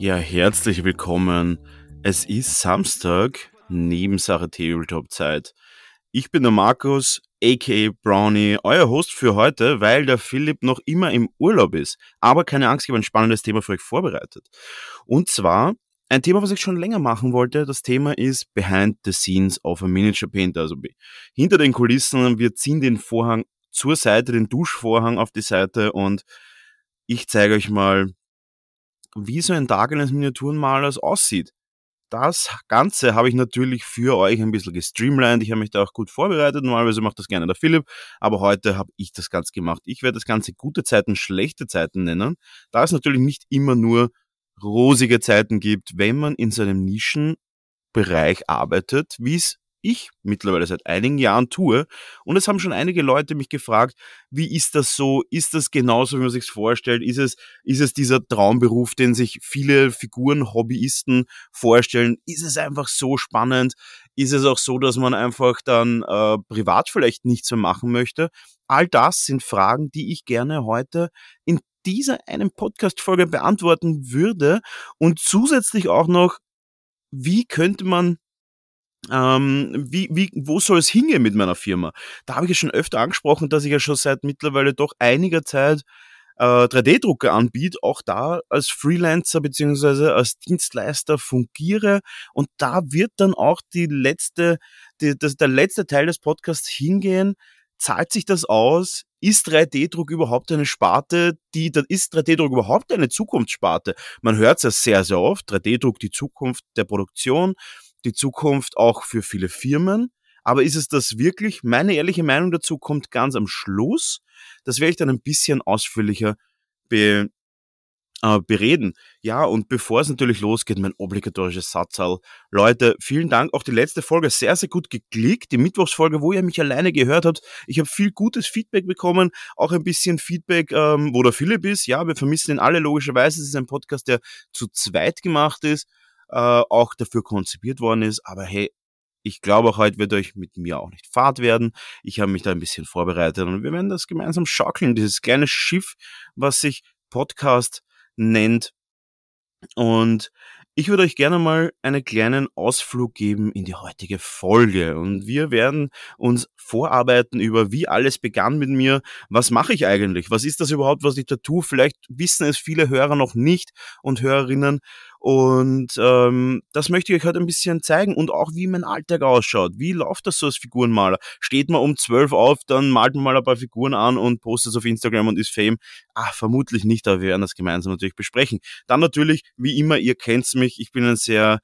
Ja, herzlich willkommen. Es ist Samstag, Nebensache Tabletop Zeit. Ich bin der Markus, aka Brownie, euer Host für heute, weil der Philipp noch immer im Urlaub ist. Aber keine Angst, ich habe ein spannendes Thema für euch vorbereitet. Und zwar ein Thema, was ich schon länger machen wollte. Das Thema ist Behind the Scenes of a Miniature Painter. Also hinter den Kulissen. Wir ziehen den Vorhang zur Seite, den Duschvorhang auf die Seite und ich zeige euch mal, wie so ein Tag eines Miniaturenmalers aussieht. Das Ganze habe ich natürlich für euch ein bisschen gestreamlined. Ich habe mich da auch gut vorbereitet. Normalerweise macht das gerne der Philipp, aber heute habe ich das Ganze gemacht. Ich werde das Ganze gute Zeiten, schlechte Zeiten nennen, da es natürlich nicht immer nur rosige Zeiten gibt, wenn man in so einem Nischenbereich arbeitet, wie es ich mittlerweile seit einigen Jahren tue. Und es haben schon einige Leute mich gefragt, wie ist das so? Ist das genauso, wie man sich vorstellt? Ist es, ist es dieser Traumberuf, den sich viele Figuren, Hobbyisten vorstellen? Ist es einfach so spannend? Ist es auch so, dass man einfach dann äh, privat vielleicht nichts mehr machen möchte? All das sind Fragen, die ich gerne heute in dieser einen Podcast-Folge beantworten würde und zusätzlich auch noch, wie könnte man ähm, wie, wie, wo soll es hingehen mit meiner Firma? Da habe ich ja schon öfter angesprochen, dass ich ja schon seit mittlerweile doch einiger Zeit äh, 3D-Drucker anbiete, auch da als Freelancer beziehungsweise als Dienstleister fungiere und da wird dann auch die letzte, die, das, der letzte Teil des Podcasts hingehen. Zahlt sich das aus? Ist 3D-Druck überhaupt eine Sparte, die, ist 3D-Druck überhaupt eine Zukunftssparte? Man hört es ja sehr, sehr oft. 3D-Druck die Zukunft der Produktion die Zukunft auch für viele Firmen. Aber ist es das wirklich? Meine ehrliche Meinung dazu kommt ganz am Schluss. Das werde ich dann ein bisschen ausführlicher be, äh, bereden. Ja, und bevor es natürlich losgeht, mein obligatorisches Satzal. Leute, vielen Dank. Auch die letzte Folge sehr, sehr gut geklickt. Die Mittwochsfolge, wo ihr mich alleine gehört habt. Ich habe viel gutes Feedback bekommen. Auch ein bisschen Feedback, ähm, wo der Philipp ist. Ja, wir vermissen ihn alle logischerweise. Es ist ein Podcast, der zu zweit gemacht ist äh, auch dafür konzipiert worden ist. Aber hey, ich glaube, heute wird euch mit mir auch nicht fad werden. Ich habe mich da ein bisschen vorbereitet und wir werden das gemeinsam schaukeln. Dieses kleine Schiff, was sich Podcast nennt. Und ich würde euch gerne mal einen kleinen Ausflug geben in die heutige Folge und wir werden uns vorarbeiten über, wie alles begann mit mir. Was mache ich eigentlich? Was ist das überhaupt, was ich da tue? Vielleicht wissen es viele Hörer noch nicht und Hörerinnen. Und ähm, das möchte ich euch heute ein bisschen zeigen und auch wie mein Alltag ausschaut. Wie läuft das so als Figurenmaler? Steht man um zwölf auf, dann malt man mal ein paar Figuren an und postet es auf Instagram und ist Fame? Ah, vermutlich nicht, aber wir werden das gemeinsam natürlich besprechen. Dann natürlich, wie immer, ihr kennt's mich, ich bin ein sehr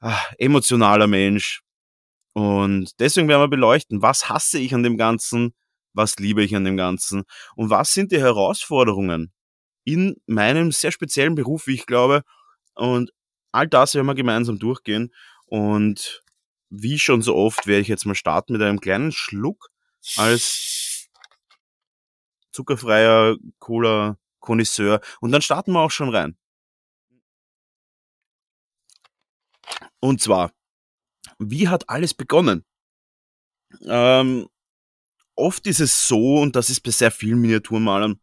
ah, emotionaler Mensch. Und deswegen werden wir beleuchten, was hasse ich an dem Ganzen, was liebe ich an dem Ganzen und was sind die Herausforderungen in meinem sehr speziellen Beruf, wie ich glaube, und all das werden wir gemeinsam durchgehen. Und wie schon so oft werde ich jetzt mal starten mit einem kleinen Schluck als zuckerfreier Cola Connoisseur. Und dann starten wir auch schon rein. Und zwar, wie hat alles begonnen? Ähm, oft ist es so, und das ist bei sehr vielen Miniaturmalern,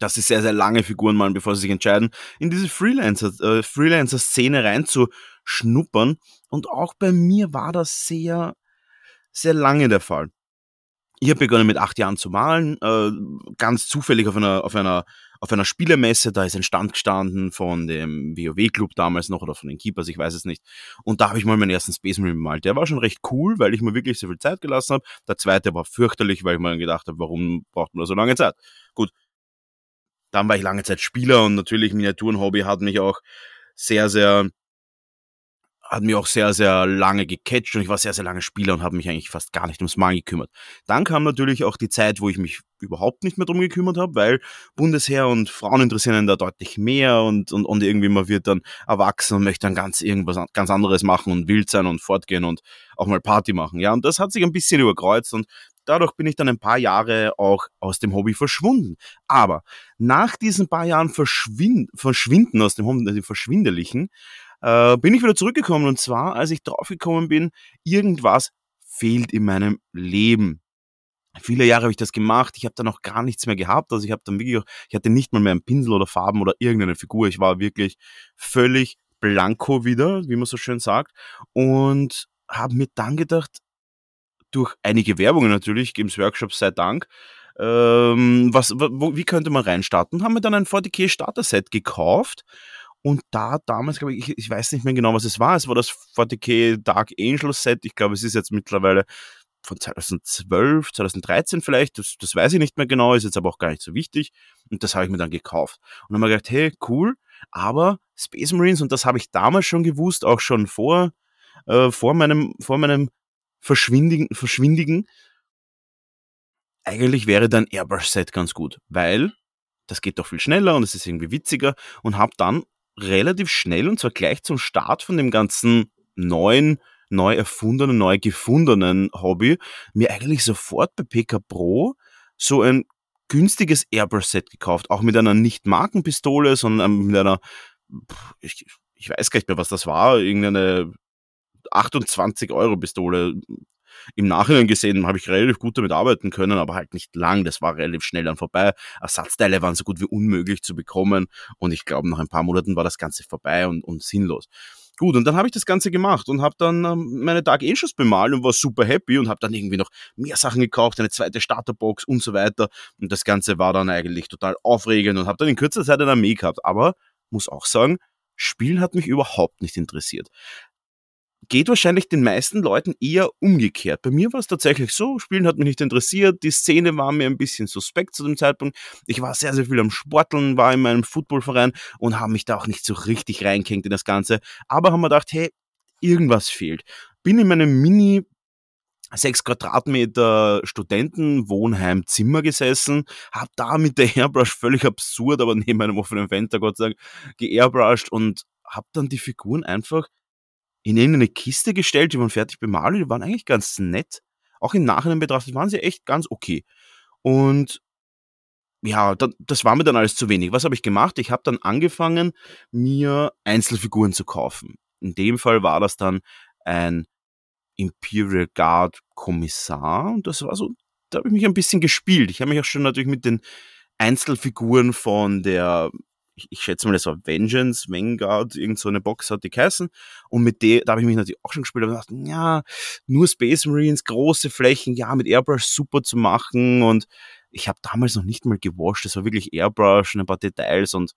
dass sie sehr, sehr lange Figuren malen, bevor sie sich entscheiden, in diese Freelancer, äh, Freelancer-Szene reinzuschnuppern. Und auch bei mir war das sehr, sehr lange der Fall. Ich habe begonnen mit acht Jahren zu malen, äh, ganz zufällig auf einer, auf einer, auf einer Spielemesse, da ist ein Stand gestanden von dem WoW-Club damals noch oder von den Keepers, ich weiß es nicht. Und da habe ich mal meinen ersten Space Marine bemalt. Der war schon recht cool, weil ich mir wirklich so viel Zeit gelassen habe. Der zweite war fürchterlich, weil ich mir dann gedacht habe, warum braucht man da so lange Zeit? Gut, dann war ich lange Zeit Spieler und natürlich Miniaturenhobby hat mich auch sehr, sehr hat mir auch sehr, sehr lange gecatcht und ich war sehr, sehr lange Spieler und habe mich eigentlich fast gar nicht ums Malen gekümmert. Dann kam natürlich auch die Zeit, wo ich mich überhaupt nicht mehr drum gekümmert habe, weil Bundesheer und Frauen interessieren einen da deutlich mehr und, und, und irgendwie man wird dann erwachsen und möchte dann ganz irgendwas ganz anderes machen und wild sein und fortgehen und auch mal Party machen. Ja, und das hat sich ein bisschen überkreuzt und dadurch bin ich dann ein paar Jahre auch aus dem Hobby verschwunden. Aber nach diesen paar Jahren Verschwind Verschwinden aus dem Hobby, also Verschwindelichen, äh, bin ich wieder zurückgekommen. Und zwar, als ich draufgekommen bin, irgendwas fehlt in meinem Leben. Viele Jahre habe ich das gemacht, ich habe dann auch gar nichts mehr gehabt, also ich habe dann wirklich, auch, ich hatte nicht mal mehr einen Pinsel oder Farben oder irgendeine Figur, ich war wirklich völlig blanko wieder, wie man so schön sagt. Und habe mir dann gedacht, durch einige Werbungen natürlich, Games Workshops sei Dank, ähm, was, wo, wie könnte man reinstarten? Haben wir dann ein 40k Starter Set gekauft und da damals, glaube ich, ich weiß nicht mehr genau, was es war. Es war das 40k Dark Angel Set. Ich glaube, es ist jetzt mittlerweile von 2012, 2013 vielleicht, das, das weiß ich nicht mehr genau, ist jetzt aber auch gar nicht so wichtig. Und das habe ich mir dann gekauft. Und dann habe ich gedacht, hey, cool, aber Space Marines, und das habe ich damals schon gewusst, auch schon vor, äh, vor meinem, vor meinem Verschwindigen, Verschwindigen, eigentlich wäre dann Airbrush-Set ganz gut, weil das geht doch viel schneller und es ist irgendwie witziger und habe dann relativ schnell und zwar gleich zum Start von dem ganzen neuen, neu erfundenen, neu gefundenen Hobby mir eigentlich sofort bei PK Pro so ein günstiges Airbrush-Set gekauft, auch mit einer nicht Markenpistole, sondern mit einer, ich, ich weiß gar nicht mehr, was das war, irgendeine 28 Euro Pistole. Im Nachhinein gesehen habe ich relativ gut damit arbeiten können, aber halt nicht lang. Das war relativ schnell dann vorbei. Ersatzteile waren so gut wie unmöglich zu bekommen und ich glaube, nach ein paar Monaten war das Ganze vorbei und, und sinnlos. Gut, und dann habe ich das Ganze gemacht und habe dann ähm, meine Dark Angels bemalt und war super happy und habe dann irgendwie noch mehr Sachen gekauft, eine zweite Starterbox und so weiter. Und das Ganze war dann eigentlich total aufregend und habe dann in kürzer Zeit eine Armee gehabt. Aber muss auch sagen, Spielen hat mich überhaupt nicht interessiert geht wahrscheinlich den meisten Leuten eher umgekehrt. Bei mir war es tatsächlich so, Spielen hat mich nicht interessiert, die Szene war mir ein bisschen suspekt zu dem Zeitpunkt. Ich war sehr, sehr viel am Sporteln, war in meinem Footballverein und habe mich da auch nicht so richtig reingehängt in das Ganze. Aber haben wir gedacht, hey, irgendwas fehlt. Bin in meinem Mini 6 Quadratmeter Studentenwohnheimzimmer gesessen, hab da mit der Airbrush völlig absurd, aber neben einem offenen Fenster, Gott sei Dank, geairbrushed und hab dann die Figuren einfach in irgendeine Kiste gestellt, die waren fertig bemalt, die waren eigentlich ganz nett. Auch im Nachhinein betrachtet waren sie echt ganz okay. Und ja, das war mir dann alles zu wenig. Was habe ich gemacht? Ich habe dann angefangen, mir Einzelfiguren zu kaufen. In dem Fall war das dann ein Imperial Guard Kommissar und das war so, da habe ich mich ein bisschen gespielt. Ich habe mich auch schon natürlich mit den Einzelfiguren von der ich, ich schätze mal, das war Vengeance, Vanguard, irgend so eine Box hat die geheißen. Und mit der, da habe ich mich natürlich auch schon gespielt und gedacht, ja, nur Space Marines, große Flächen, ja, mit Airbrush super zu machen. Und ich habe damals noch nicht mal gewascht, das war wirklich Airbrush und ein paar Details und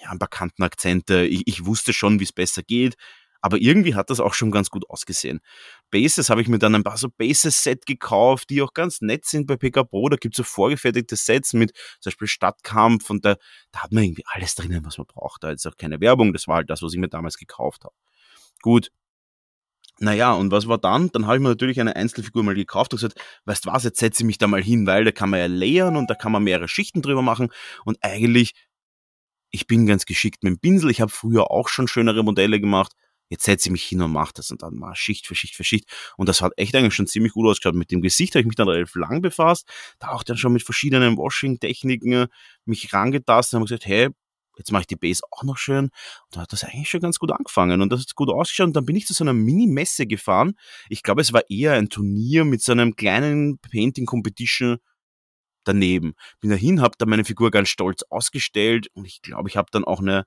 ja, ein paar Kantenakzente. Ich, ich wusste schon, wie es besser geht. Aber irgendwie hat das auch schon ganz gut ausgesehen. Bases habe ich mir dann ein paar so Bases-Set gekauft, die auch ganz nett sind bei PK Pro. Da gibt es so vorgefertigte Sets mit zum Beispiel Stadtkampf und da, da hat man irgendwie alles drinnen, was man braucht. Da ist auch keine Werbung. Das war halt das, was ich mir damals gekauft habe. Gut. Naja, und was war dann? Dann habe ich mir natürlich eine Einzelfigur mal gekauft und gesagt, weißt was, jetzt setze ich mich da mal hin, weil da kann man ja layern und da kann man mehrere Schichten drüber machen. Und eigentlich, ich bin ganz geschickt mit dem Pinsel. Ich habe früher auch schon schönere Modelle gemacht jetzt setze ich mich hin und mache das und dann mal Schicht für Schicht für Schicht. Und das hat echt eigentlich schon ziemlich gut ausgeschaut. Mit dem Gesicht habe ich mich dann relativ lang befasst, da auch dann schon mit verschiedenen Washing-Techniken mich rangetastet und habe gesagt, hey, jetzt mache ich die Base auch noch schön. Und da hat das eigentlich schon ganz gut angefangen und das hat gut ausgeschaut. Und dann bin ich zu so einer Mini-Messe gefahren. Ich glaube, es war eher ein Turnier mit so einem kleinen Painting-Competition daneben. Bin dahin, habe da meine Figur ganz stolz ausgestellt und ich glaube, ich habe dann auch eine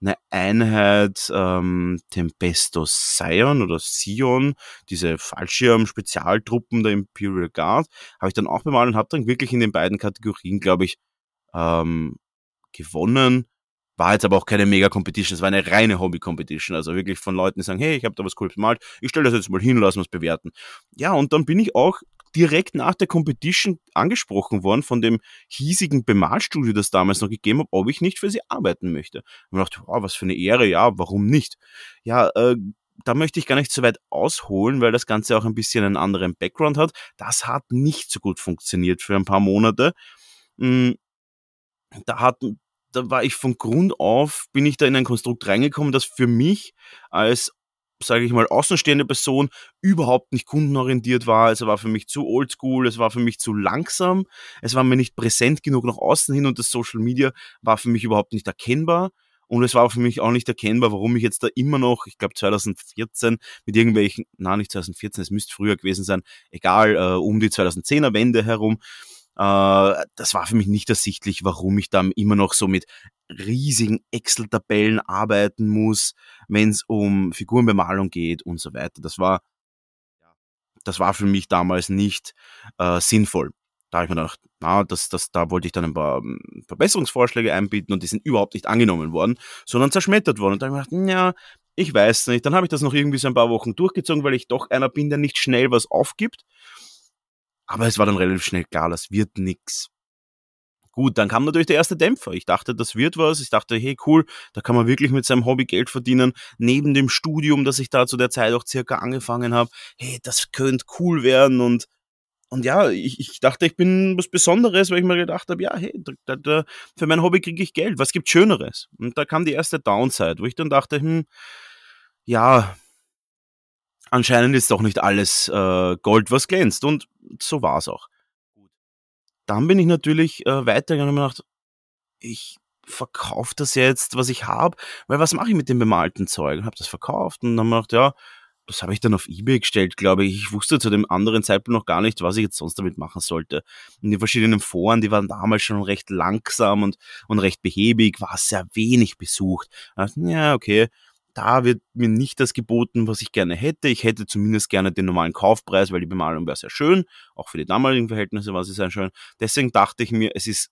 eine Einheit ähm, Tempesto Sion oder Sion, diese Fallschirm-Spezialtruppen der Imperial Guard, habe ich dann auch bemalt und habe dann wirklich in den beiden Kategorien, glaube ich, ähm, gewonnen. War jetzt aber auch keine Mega-Competition, es war eine reine Hobby-Competition. Also wirklich von Leuten, die sagen, hey, ich habe da was cooles bemalt, ich stelle das jetzt mal hin, lassen wir es bewerten. Ja, und dann bin ich auch direkt nach der Competition angesprochen worden von dem hiesigen Bemalstudio, das damals noch gegeben hat, ob ich nicht für sie arbeiten möchte. Und ich dachte, wow, was für eine Ehre, ja, warum nicht? Ja, äh, da möchte ich gar nicht so weit ausholen, weil das Ganze auch ein bisschen einen anderen Background hat. Das hat nicht so gut funktioniert für ein paar Monate. Hm, da hat, da war ich von Grund auf, bin ich da in ein Konstrukt reingekommen, das für mich als sage ich mal, außenstehende Person überhaupt nicht kundenorientiert war. Es war für mich zu oldschool, es war für mich zu langsam, es war mir nicht präsent genug nach außen hin und das Social Media war für mich überhaupt nicht erkennbar. Und es war für mich auch nicht erkennbar, warum ich jetzt da immer noch, ich glaube 2014, mit irgendwelchen, na nicht 2014, es müsste früher gewesen sein, egal, äh, um die 2010er Wende herum, das war für mich nicht ersichtlich, warum ich da immer noch so mit riesigen Excel-Tabellen arbeiten muss, wenn es um Figurenbemalung geht und so weiter. Das war, das war für mich damals nicht äh, sinnvoll. Da habe ich mir gedacht, na, das, das, da wollte ich dann ein paar ähm, Verbesserungsvorschläge einbieten und die sind überhaupt nicht angenommen worden, sondern zerschmettert worden. Und da habe ich mir gedacht, ja, ich weiß nicht. Dann habe ich das noch irgendwie so ein paar Wochen durchgezogen, weil ich doch einer bin, der nicht schnell was aufgibt. Aber es war dann relativ schnell klar, das wird nix. Gut, dann kam natürlich der erste Dämpfer. Ich dachte, das wird was. Ich dachte, hey, cool, da kann man wirklich mit seinem Hobby Geld verdienen. Neben dem Studium, das ich da zu der Zeit auch circa angefangen habe. Hey, das könnte cool werden und und ja, ich, ich dachte, ich bin was Besonderes, weil ich mir gedacht habe, ja, hey, da, da, für mein Hobby kriege ich Geld. Was gibt Schöneres? Und da kam die erste Downside, wo ich dann dachte, hm, ja, anscheinend ist doch nicht alles äh, Gold, was glänzt. Und so war es auch. Dann bin ich natürlich äh, weitergegangen und mir gedacht, ich verkaufe das jetzt, was ich habe, weil was mache ich mit dem bemalten Zeug? Und habe das verkauft und dann gedacht, ja, das habe ich dann auf Ebay gestellt, glaube ich. Ich wusste zu dem anderen Zeitpunkt noch gar nicht, was ich jetzt sonst damit machen sollte. Und die verschiedenen Foren, die waren damals schon recht langsam und, und recht behäbig, war sehr wenig besucht. Dachte, ja, okay, da wird mir nicht das geboten, was ich gerne hätte. Ich hätte zumindest gerne den normalen Kaufpreis, weil die Bemalung wäre sehr schön. Auch für die damaligen Verhältnisse war sie sehr schön. Deswegen dachte ich mir, es ist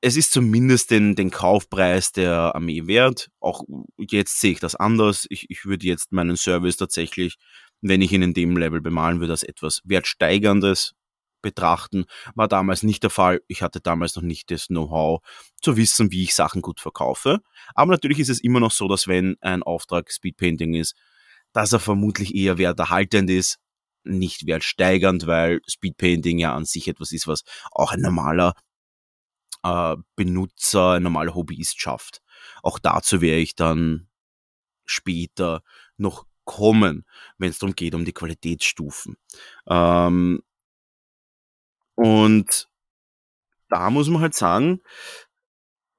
es ist zumindest den, den Kaufpreis der Armee wert. Auch jetzt sehe ich das anders. Ich, ich würde jetzt meinen Service tatsächlich, wenn ich ihn in dem Level bemalen würde, als etwas wertsteigerndes betrachten. War damals nicht der Fall. Ich hatte damals noch nicht das Know-how zu wissen, wie ich Sachen gut verkaufe. Aber natürlich ist es immer noch so, dass wenn ein Auftrag Speedpainting ist, dass er vermutlich eher werterhaltend ist, nicht wertsteigernd, weil Speedpainting ja an sich etwas ist, was auch ein normaler äh, Benutzer, ein normaler Hobbyist schafft. Auch dazu wäre ich dann später noch kommen, wenn es darum geht, um die Qualitätsstufen. Ähm, und da muss man halt sagen,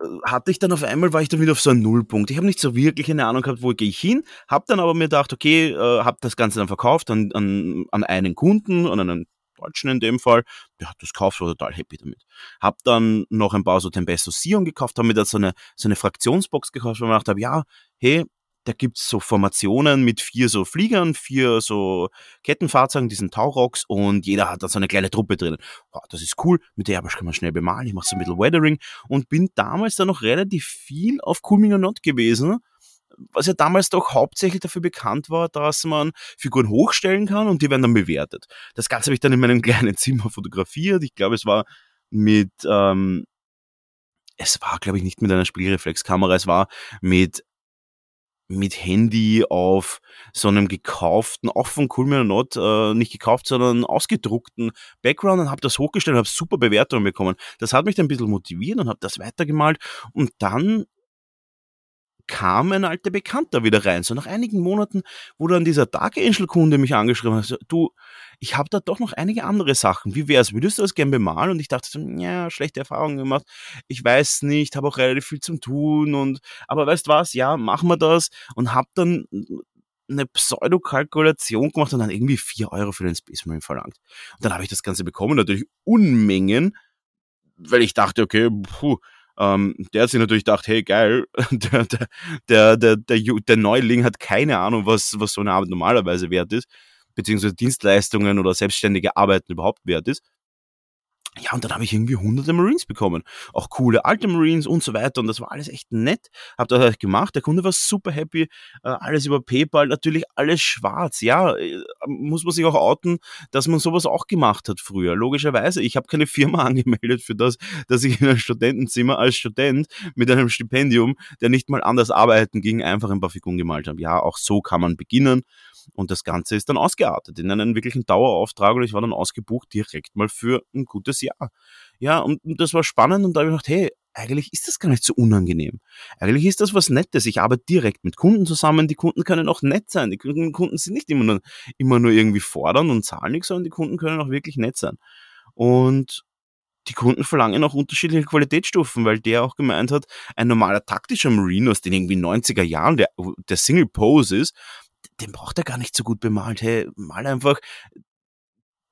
äh, hatte ich dann auf einmal, war ich dann wieder auf so einem Nullpunkt. Ich habe nicht so wirklich eine Ahnung gehabt, wo gehe ich hin, habe dann aber mir gedacht, okay, äh, habe das Ganze dann verkauft an, an, an einen Kunden, an einen Deutschen in dem Fall, der hat das gekauft, war total happy damit. Hab dann noch ein paar so Tempesto Sion gekauft, habe mir da so eine, so eine Fraktionsbox gekauft, wo ich mir gedacht habe, ja, hey, da gibt's so Formationen mit vier so Fliegern, vier so Kettenfahrzeugen, diesen Taurocks und jeder hat da so eine kleine Truppe drin. Oh, das ist cool, mit der kann man schnell bemalen, ich mache so ein bisschen Weathering und bin damals dann noch relativ viel auf Cool Ming Not gewesen, was ja damals doch hauptsächlich dafür bekannt war, dass man Figuren hochstellen kann und die werden dann bewertet. Das Ganze habe ich dann in meinem kleinen Zimmer fotografiert. Ich glaube, es war mit ähm, es war, glaube ich, nicht mit einer Spielreflexkamera, es war mit mit Handy auf so einem gekauften, auch von Cool Me Not, äh, nicht gekauft, sondern ausgedruckten Background und habe das hochgestellt und habe super Bewertungen bekommen. Das hat mich dann ein bisschen motiviert und habe das weitergemalt und dann kam ein alter Bekannter wieder rein. So nach einigen Monaten, wo dann dieser Dark Angel Kunde mich angeschrieben hat, so, du, ich habe da doch noch einige andere Sachen. Wie wär's? Würdest du das gern bemalen? Und ich dachte so, ja, schlechte Erfahrungen gemacht. Ich weiß nicht, habe auch relativ viel zum tun und, aber weißt was? Ja, machen wir das und hab dann eine Pseudokalkulation gemacht und dann irgendwie vier Euro für den Space Marine verlangt. Und dann habe ich das Ganze bekommen, natürlich Unmengen, weil ich dachte, okay, puh, ähm, der hat sich natürlich gedacht, hey geil, der, der, der, der, der, Neuling hat keine Ahnung, was, was so eine Arbeit normalerweise wert ist, beziehungsweise Dienstleistungen oder selbstständige Arbeiten überhaupt wert ist. Ja, und dann habe ich irgendwie hunderte Marines bekommen. Auch coole alte Marines und so weiter. Und das war alles echt nett. Hab das halt gemacht. Der Kunde war super happy. Äh, alles über PayPal, natürlich alles schwarz. Ja, äh, muss man sich auch outen, dass man sowas auch gemacht hat früher. Logischerweise. Ich habe keine Firma angemeldet für das, dass ich in einem Studentenzimmer als Student mit einem Stipendium, der nicht mal anders arbeiten ging, einfach ein paar Figuren gemalt habe. Ja, auch so kann man beginnen. Und das Ganze ist dann ausgeartet in einen wirklichen Dauerauftrag und ich war dann ausgebucht direkt mal für ein gutes Jahr. Ja, und das war spannend und da habe ich gedacht, hey, eigentlich ist das gar nicht so unangenehm. Eigentlich ist das was Nettes. Ich arbeite direkt mit Kunden zusammen. Die Kunden können auch nett sein. Die Kunden sind nicht immer nur, immer nur irgendwie fordern und zahlen nichts, sondern die Kunden können auch wirklich nett sein. Und die Kunden verlangen auch unterschiedliche Qualitätsstufen, weil der auch gemeint hat, ein normaler taktischer Marine aus den irgendwie 90er Jahren, der, der Single Pose ist, den braucht er gar nicht so gut bemalt. Hey, mal einfach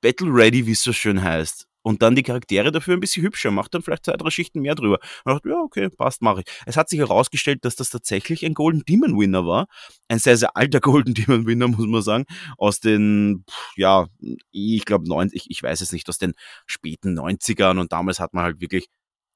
Battle Ready, wie es so schön heißt. Und dann die Charaktere dafür ein bisschen hübscher, macht dann vielleicht zwei, drei Schichten mehr drüber. Und dachte, ja, okay, passt, mache ich. Es hat sich herausgestellt, dass das tatsächlich ein Golden Demon Winner war. Ein sehr, sehr alter Golden Demon Winner, muss man sagen. Aus den, ja, ich glaube, ich, ich weiß es nicht, aus den späten 90ern. Und damals hat man halt wirklich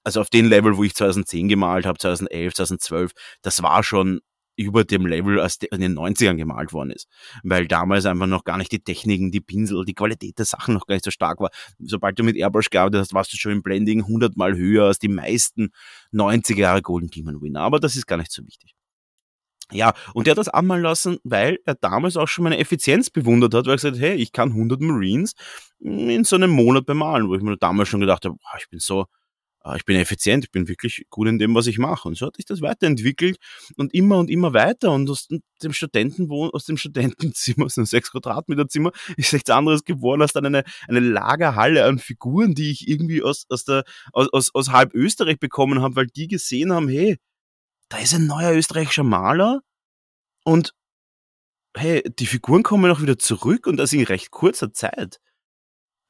also auf den Level, wo ich 2010 gemalt habe, 2011, 2012, das war schon über dem Level, als in den 90ern gemalt worden ist. Weil damals einfach noch gar nicht die Techniken, die Pinsel, die Qualität der Sachen noch gar nicht so stark war. Sobald du mit Airbrush gearbeitet hast, warst du schon im Blending 100 mal höher als die meisten 90er Jahre Golden Demon Winner. Aber das ist gar nicht so wichtig. Ja, und der hat das anmalen lassen, weil er damals auch schon meine Effizienz bewundert hat, weil er gesagt hat, hey, ich kann 100 Marines in so einem Monat bemalen, wo ich mir damals schon gedacht habe, ich bin so, ich bin effizient, ich bin wirklich gut in dem, was ich mache. Und so hat sich das weiterentwickelt und immer und immer weiter. Und aus dem Studentenwohn, aus dem Studentenzimmer, aus einem 6 Quadratmeter Zimmer, ist nichts anderes geworden als dann eine, eine Lagerhalle an Figuren, die ich irgendwie aus, aus, der, aus, aus, aus halb Österreich bekommen habe, weil die gesehen haben, hey, da ist ein neuer österreichischer Maler und hey, die Figuren kommen auch wieder zurück und das in recht kurzer Zeit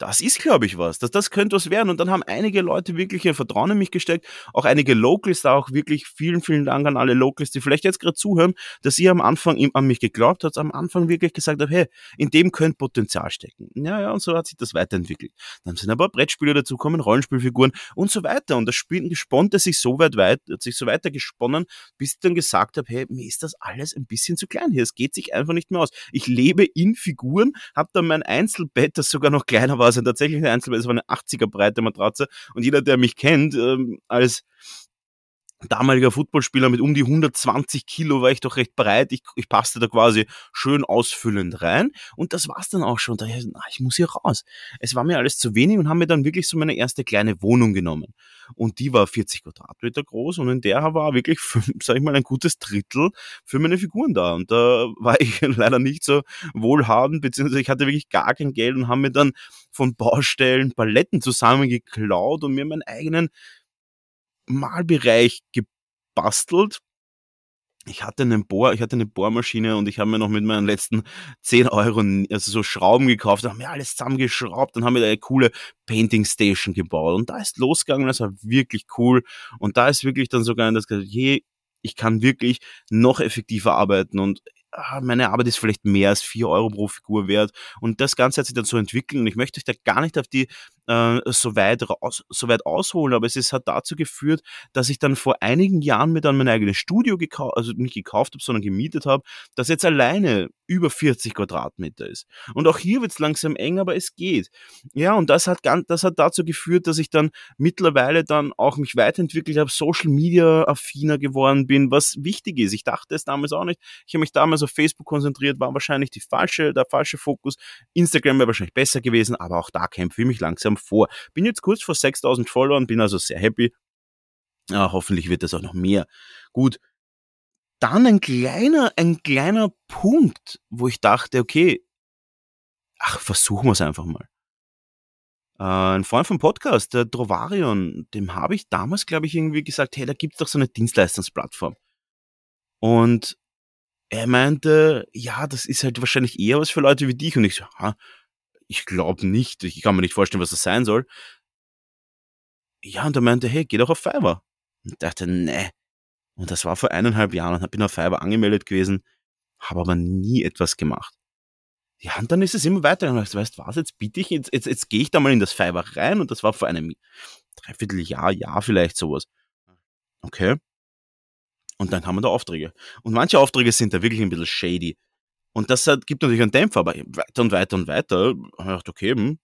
das ist, glaube ich, was. Das, das könnte was werden. Und dann haben einige Leute wirklich ihr Vertrauen in mich gesteckt. Auch einige Locals da auch wirklich vielen, vielen Dank an alle Locals, die vielleicht jetzt gerade zuhören, dass ihr am Anfang an mich geglaubt habt, am Anfang wirklich gesagt habt, hey, in dem könnte Potenzial stecken. Ja, ja, und so hat sich das weiterentwickelt. Dann sind paar Brettspiele dazukommen, Rollenspielfiguren und so weiter. Und das Spiel sponnte sich so weit weit, hat sich so weiter gesponnen, bis ich dann gesagt habe, hey, mir ist das alles ein bisschen zu klein hier. Es geht sich einfach nicht mehr aus. Ich lebe in Figuren, habe dann mein Einzelbett, das sogar noch kleiner war also tatsächlich eine Einzelbett, es war eine 80er breite Matratze. Und jeder, der mich kennt, ähm, als damaliger Footballspieler mit um die 120 Kilo war ich doch recht breit. Ich, ich passte da quasi schön ausfüllend rein. Und das war's dann auch schon. Da ich, ich muss hier raus. Es war mir alles zu wenig und haben mir dann wirklich so meine erste kleine Wohnung genommen. Und die war 40 Quadratmeter groß und in der war wirklich, sag ich mal, ein gutes Drittel für meine Figuren da. Und da war ich leider nicht so wohlhabend, beziehungsweise ich hatte wirklich gar kein Geld und haben mir dann von Baustellen Paletten zusammengeklaut und mir meinen eigenen Malbereich gebastelt. Ich hatte einen Bohr, ich hatte eine Bohrmaschine und ich habe mir noch mit meinen letzten 10 Euro also so Schrauben gekauft, haben mir alles zusammengeschraubt und haben mir eine coole Painting Station gebaut. Und da ist losgegangen, das war wirklich cool. Und da ist wirklich dann sogar das gesagt, je, ich kann wirklich noch effektiver arbeiten und Ah, meine Arbeit ist vielleicht mehr als vier Euro pro Figur wert. Und das Ganze hat sich dann so entwickelt und ich möchte euch da gar nicht auf die äh, so, weit raus, so weit ausholen, aber es ist, hat dazu geführt, dass ich dann vor einigen Jahren mir dann mein eigenes Studio gekauft, also nicht gekauft habe, sondern gemietet habe, das jetzt alleine über 40 Quadratmeter ist. Und auch hier wird es langsam eng, aber es geht. Ja, und das hat, ganz, das hat dazu geführt, dass ich dann mittlerweile dann auch mich weiterentwickelt habe, Social Media affiner geworden bin, was wichtig ist. Ich dachte es damals auch nicht. Ich habe mich damals auf Facebook konzentriert, war wahrscheinlich die falsche, der falsche Fokus. Instagram wäre wahrscheinlich besser gewesen, aber auch da kämpfe ich mich langsam vor. Bin jetzt kurz vor 6000 Followern, bin also sehr happy. Ja, hoffentlich wird das auch noch mehr. Gut, dann ein kleiner, ein kleiner Punkt, wo ich dachte, okay, ach, versuchen wir es einfach mal. Äh, ein Freund vom Podcast, der Drovarion, dem habe ich damals, glaube ich, irgendwie gesagt, hey, da gibt's doch so eine Dienstleistungsplattform. Und er meinte, ja, das ist halt wahrscheinlich eher was für Leute wie dich. Und ich so, ha, ich glaube nicht, ich kann mir nicht vorstellen, was das sein soll. Ja, und er meinte, hey, geh doch auf Fiverr. Und ich dachte, ne, und das war vor eineinhalb Jahren und bin auf Fiverr angemeldet gewesen, habe aber nie etwas gemacht. Ja, und dann ist es immer weitergegangen. Ich weißt was, jetzt biete ich, jetzt, jetzt, jetzt gehe ich da mal in das Fiverr rein und das war vor einem Dreivierteljahr, Jahr vielleicht sowas. Okay. Und dann wir da Aufträge. Und manche Aufträge sind da wirklich ein bisschen shady. Und das hat, gibt natürlich einen Dämpfer, aber weiter und weiter und weiter ich gedacht, okay, hm,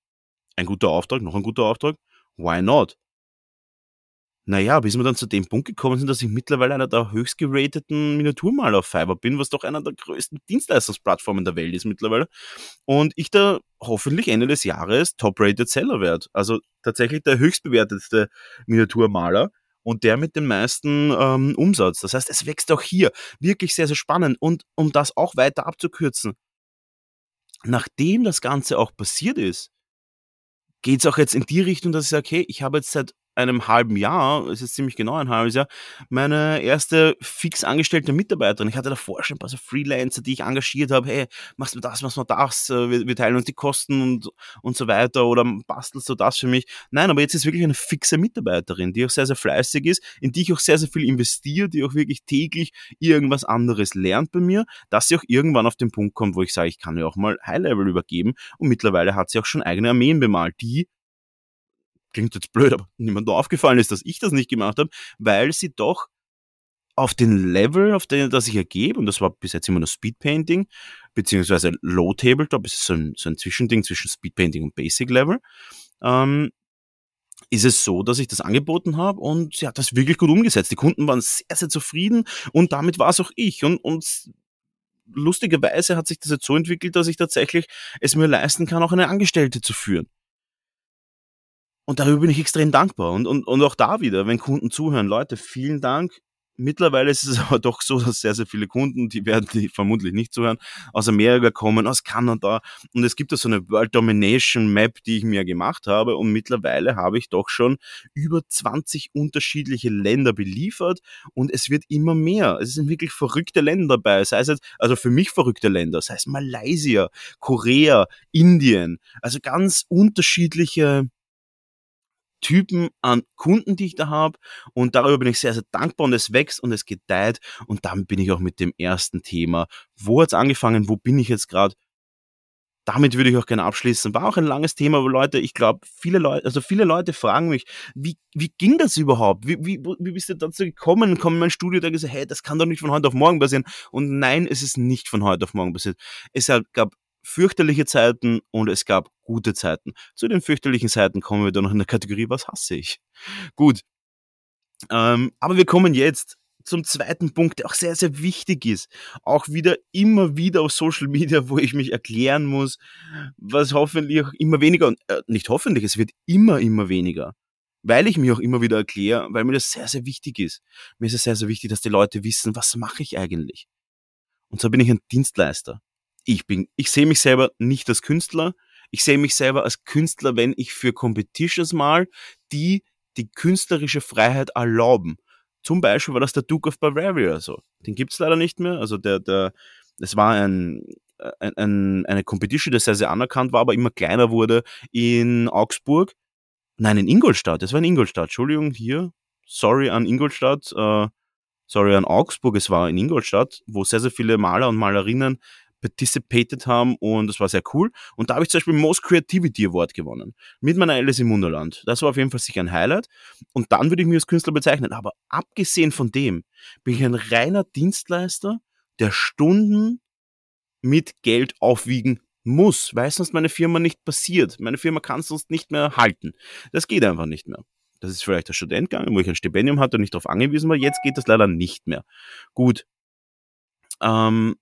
ein guter Auftrag, noch ein guter Auftrag, why not? Naja, bis wir dann zu dem Punkt gekommen sind, dass ich mittlerweile einer der höchst gerateten Miniaturmaler auf Fiverr bin, was doch einer der größten Dienstleistungsplattformen der Welt ist mittlerweile. Und ich da hoffentlich Ende des Jahres Top-Rated Seller werde. Also tatsächlich der höchst bewertetste Miniaturmaler und der mit dem meisten ähm, Umsatz. Das heißt, es wächst auch hier wirklich sehr, sehr spannend. Und um das auch weiter abzukürzen, nachdem das Ganze auch passiert ist, geht es auch jetzt in die Richtung, dass ich sage, okay, ich habe jetzt seit einem halben Jahr, es ist ziemlich genau ein halbes Jahr, meine erste fix angestellte Mitarbeiterin. Ich hatte davor schon ein paar so Freelancer, die ich engagiert habe. Hey, machst du das, machst du das? Äh, wir, wir teilen uns die Kosten und, und so weiter oder bastelst du das für mich? Nein, aber jetzt ist wirklich eine fixe Mitarbeiterin, die auch sehr, sehr fleißig ist, in die ich auch sehr, sehr viel investiere, die auch wirklich täglich irgendwas anderes lernt bei mir, dass sie auch irgendwann auf den Punkt kommt, wo ich sage, ich kann ihr auch mal High-Level übergeben und mittlerweile hat sie auch schon eigene Armeen bemalt, die klingt jetzt blöd, aber niemand aufgefallen ist, dass ich das nicht gemacht habe, weil sie doch auf den Level, auf den das ich ergebe, und das war bis jetzt immer nur Speedpainting, beziehungsweise Low Tabletop, ist so ein, so ein Zwischending zwischen Speedpainting und Basic Level, ähm, ist es so, dass ich das angeboten habe und sie hat das wirklich gut umgesetzt. Die Kunden waren sehr, sehr zufrieden und damit war es auch ich. Und, und lustigerweise hat sich das jetzt so entwickelt, dass ich tatsächlich es mir leisten kann, auch eine Angestellte zu führen. Und darüber bin ich extrem dankbar. Und, und, und auch da wieder, wenn Kunden zuhören, Leute, vielen Dank. Mittlerweile ist es aber doch so, dass sehr, sehr viele Kunden, die werden die vermutlich nicht zuhören, aus Amerika kommen, aus Kanada. Und es gibt da so eine World Domination Map, die ich mir gemacht habe. Und mittlerweile habe ich doch schon über 20 unterschiedliche Länder beliefert. Und es wird immer mehr. Es sind wirklich verrückte Länder dabei. Sei es jetzt, also für mich verrückte Länder. Sei es Malaysia, Korea, Indien. Also ganz unterschiedliche Typen an Kunden, die ich da habe. Und darüber bin ich sehr, sehr dankbar und es wächst und es gedeiht. Und dann bin ich auch mit dem ersten Thema. Wo hat's angefangen? Wo bin ich jetzt gerade? Damit würde ich auch gerne abschließen. War auch ein langes Thema, aber Leute, ich glaube, viele Leute, also viele Leute fragen mich, wie, wie ging das überhaupt? Wie, wie, wie bist du dazu gekommen? Kommen in mein Studio, der gesagt, hey, das kann doch nicht von heute auf morgen passieren. Und nein, es ist nicht von heute auf morgen passiert. Es gab fürchterliche Zeiten und es gab gute Zeiten. Zu den fürchterlichen Zeiten kommen wir dann noch in der Kategorie, was hasse ich? Gut. Ähm, aber wir kommen jetzt zum zweiten Punkt, der auch sehr, sehr wichtig ist. Auch wieder immer wieder auf Social Media, wo ich mich erklären muss, was hoffentlich auch immer weniger, und äh, nicht hoffentlich, es wird immer, immer weniger. Weil ich mich auch immer wieder erkläre, weil mir das sehr, sehr wichtig ist. Mir ist es sehr, sehr wichtig, dass die Leute wissen, was mache ich eigentlich? Und so bin ich ein Dienstleister ich bin, ich sehe mich selber nicht als Künstler. Ich sehe mich selber als Künstler, wenn ich für Competitions mal, die die künstlerische Freiheit erlauben. Zum Beispiel war das der Duke of Bavaria so. Den gibt's leider nicht mehr. Also der, der, es war ein, ein, ein, eine Competition, die sehr, sehr anerkannt war, aber immer kleiner wurde in Augsburg. Nein, in Ingolstadt. Das war in Ingolstadt. Entschuldigung, hier. Sorry an Ingolstadt. Äh, sorry an Augsburg. Es war in Ingolstadt, wo sehr, sehr viele Maler und Malerinnen participated haben und das war sehr cool. Und da habe ich zum Beispiel Most Creativity Award gewonnen. Mit meiner Alice im Wunderland. Das war auf jeden Fall sicher ein Highlight. Und dann würde ich mich als Künstler bezeichnen. Aber abgesehen von dem bin ich ein reiner Dienstleister, der Stunden mit Geld aufwiegen muss, weil sonst meine Firma nicht passiert. Meine Firma kann sonst nicht mehr halten. Das geht einfach nicht mehr. Das ist vielleicht der Student gegangen, wo ich ein Stipendium hatte und nicht darauf angewiesen war. Jetzt geht das leider nicht mehr. Gut. Ähm,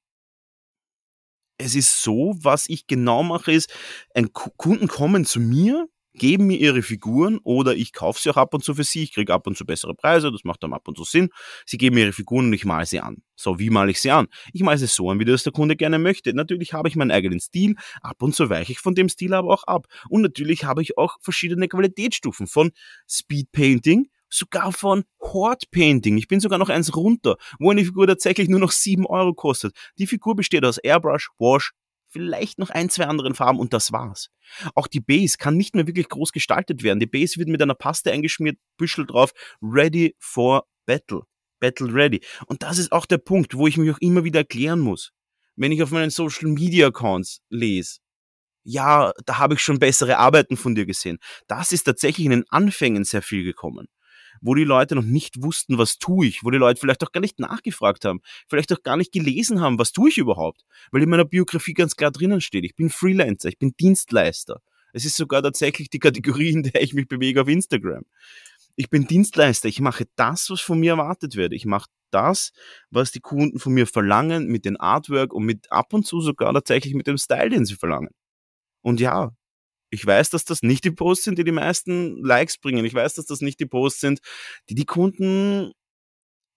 es ist so, was ich genau mache, ist, ein Kunden kommen zu mir, geben mir ihre Figuren oder ich kaufe sie auch ab und zu für sie. Ich kriege ab und zu bessere Preise, das macht dann ab und zu Sinn. Sie geben mir ihre Figuren und ich male sie an. So, wie male ich sie an? Ich male sie so an, wie das der Kunde gerne möchte. Natürlich habe ich meinen eigenen Stil, ab und zu weiche ich von dem Stil aber auch ab. Und natürlich habe ich auch verschiedene Qualitätsstufen von Speed Painting sogar von Horde Painting. Ich bin sogar noch eins runter, wo eine Figur tatsächlich nur noch sieben Euro kostet. Die Figur besteht aus Airbrush, Wash, vielleicht noch ein, zwei anderen Farben und das war's. Auch die Base kann nicht mehr wirklich groß gestaltet werden. Die Base wird mit einer Paste eingeschmiert, Büschel drauf, ready for battle. Battle ready. Und das ist auch der Punkt, wo ich mich auch immer wieder erklären muss. wenn ich auf meinen Social Media Accounts lese, ja, da habe ich schon bessere Arbeiten von dir gesehen. Das ist tatsächlich in den Anfängen sehr viel gekommen. Wo die Leute noch nicht wussten, was tue ich, wo die Leute vielleicht auch gar nicht nachgefragt haben, vielleicht auch gar nicht gelesen haben, was tue ich überhaupt. Weil in meiner Biografie ganz klar drinnen steht, ich bin Freelancer, ich bin Dienstleister. Es ist sogar tatsächlich die Kategorie, in der ich mich bewege auf Instagram. Ich bin Dienstleister, ich mache das, was von mir erwartet wird. Ich mache das, was die Kunden von mir verlangen, mit dem Artwork und mit ab und zu sogar tatsächlich mit dem Style, den sie verlangen. Und ja, ich weiß, dass das nicht die Posts sind, die die meisten Likes bringen. Ich weiß, dass das nicht die Posts sind, die die Kunden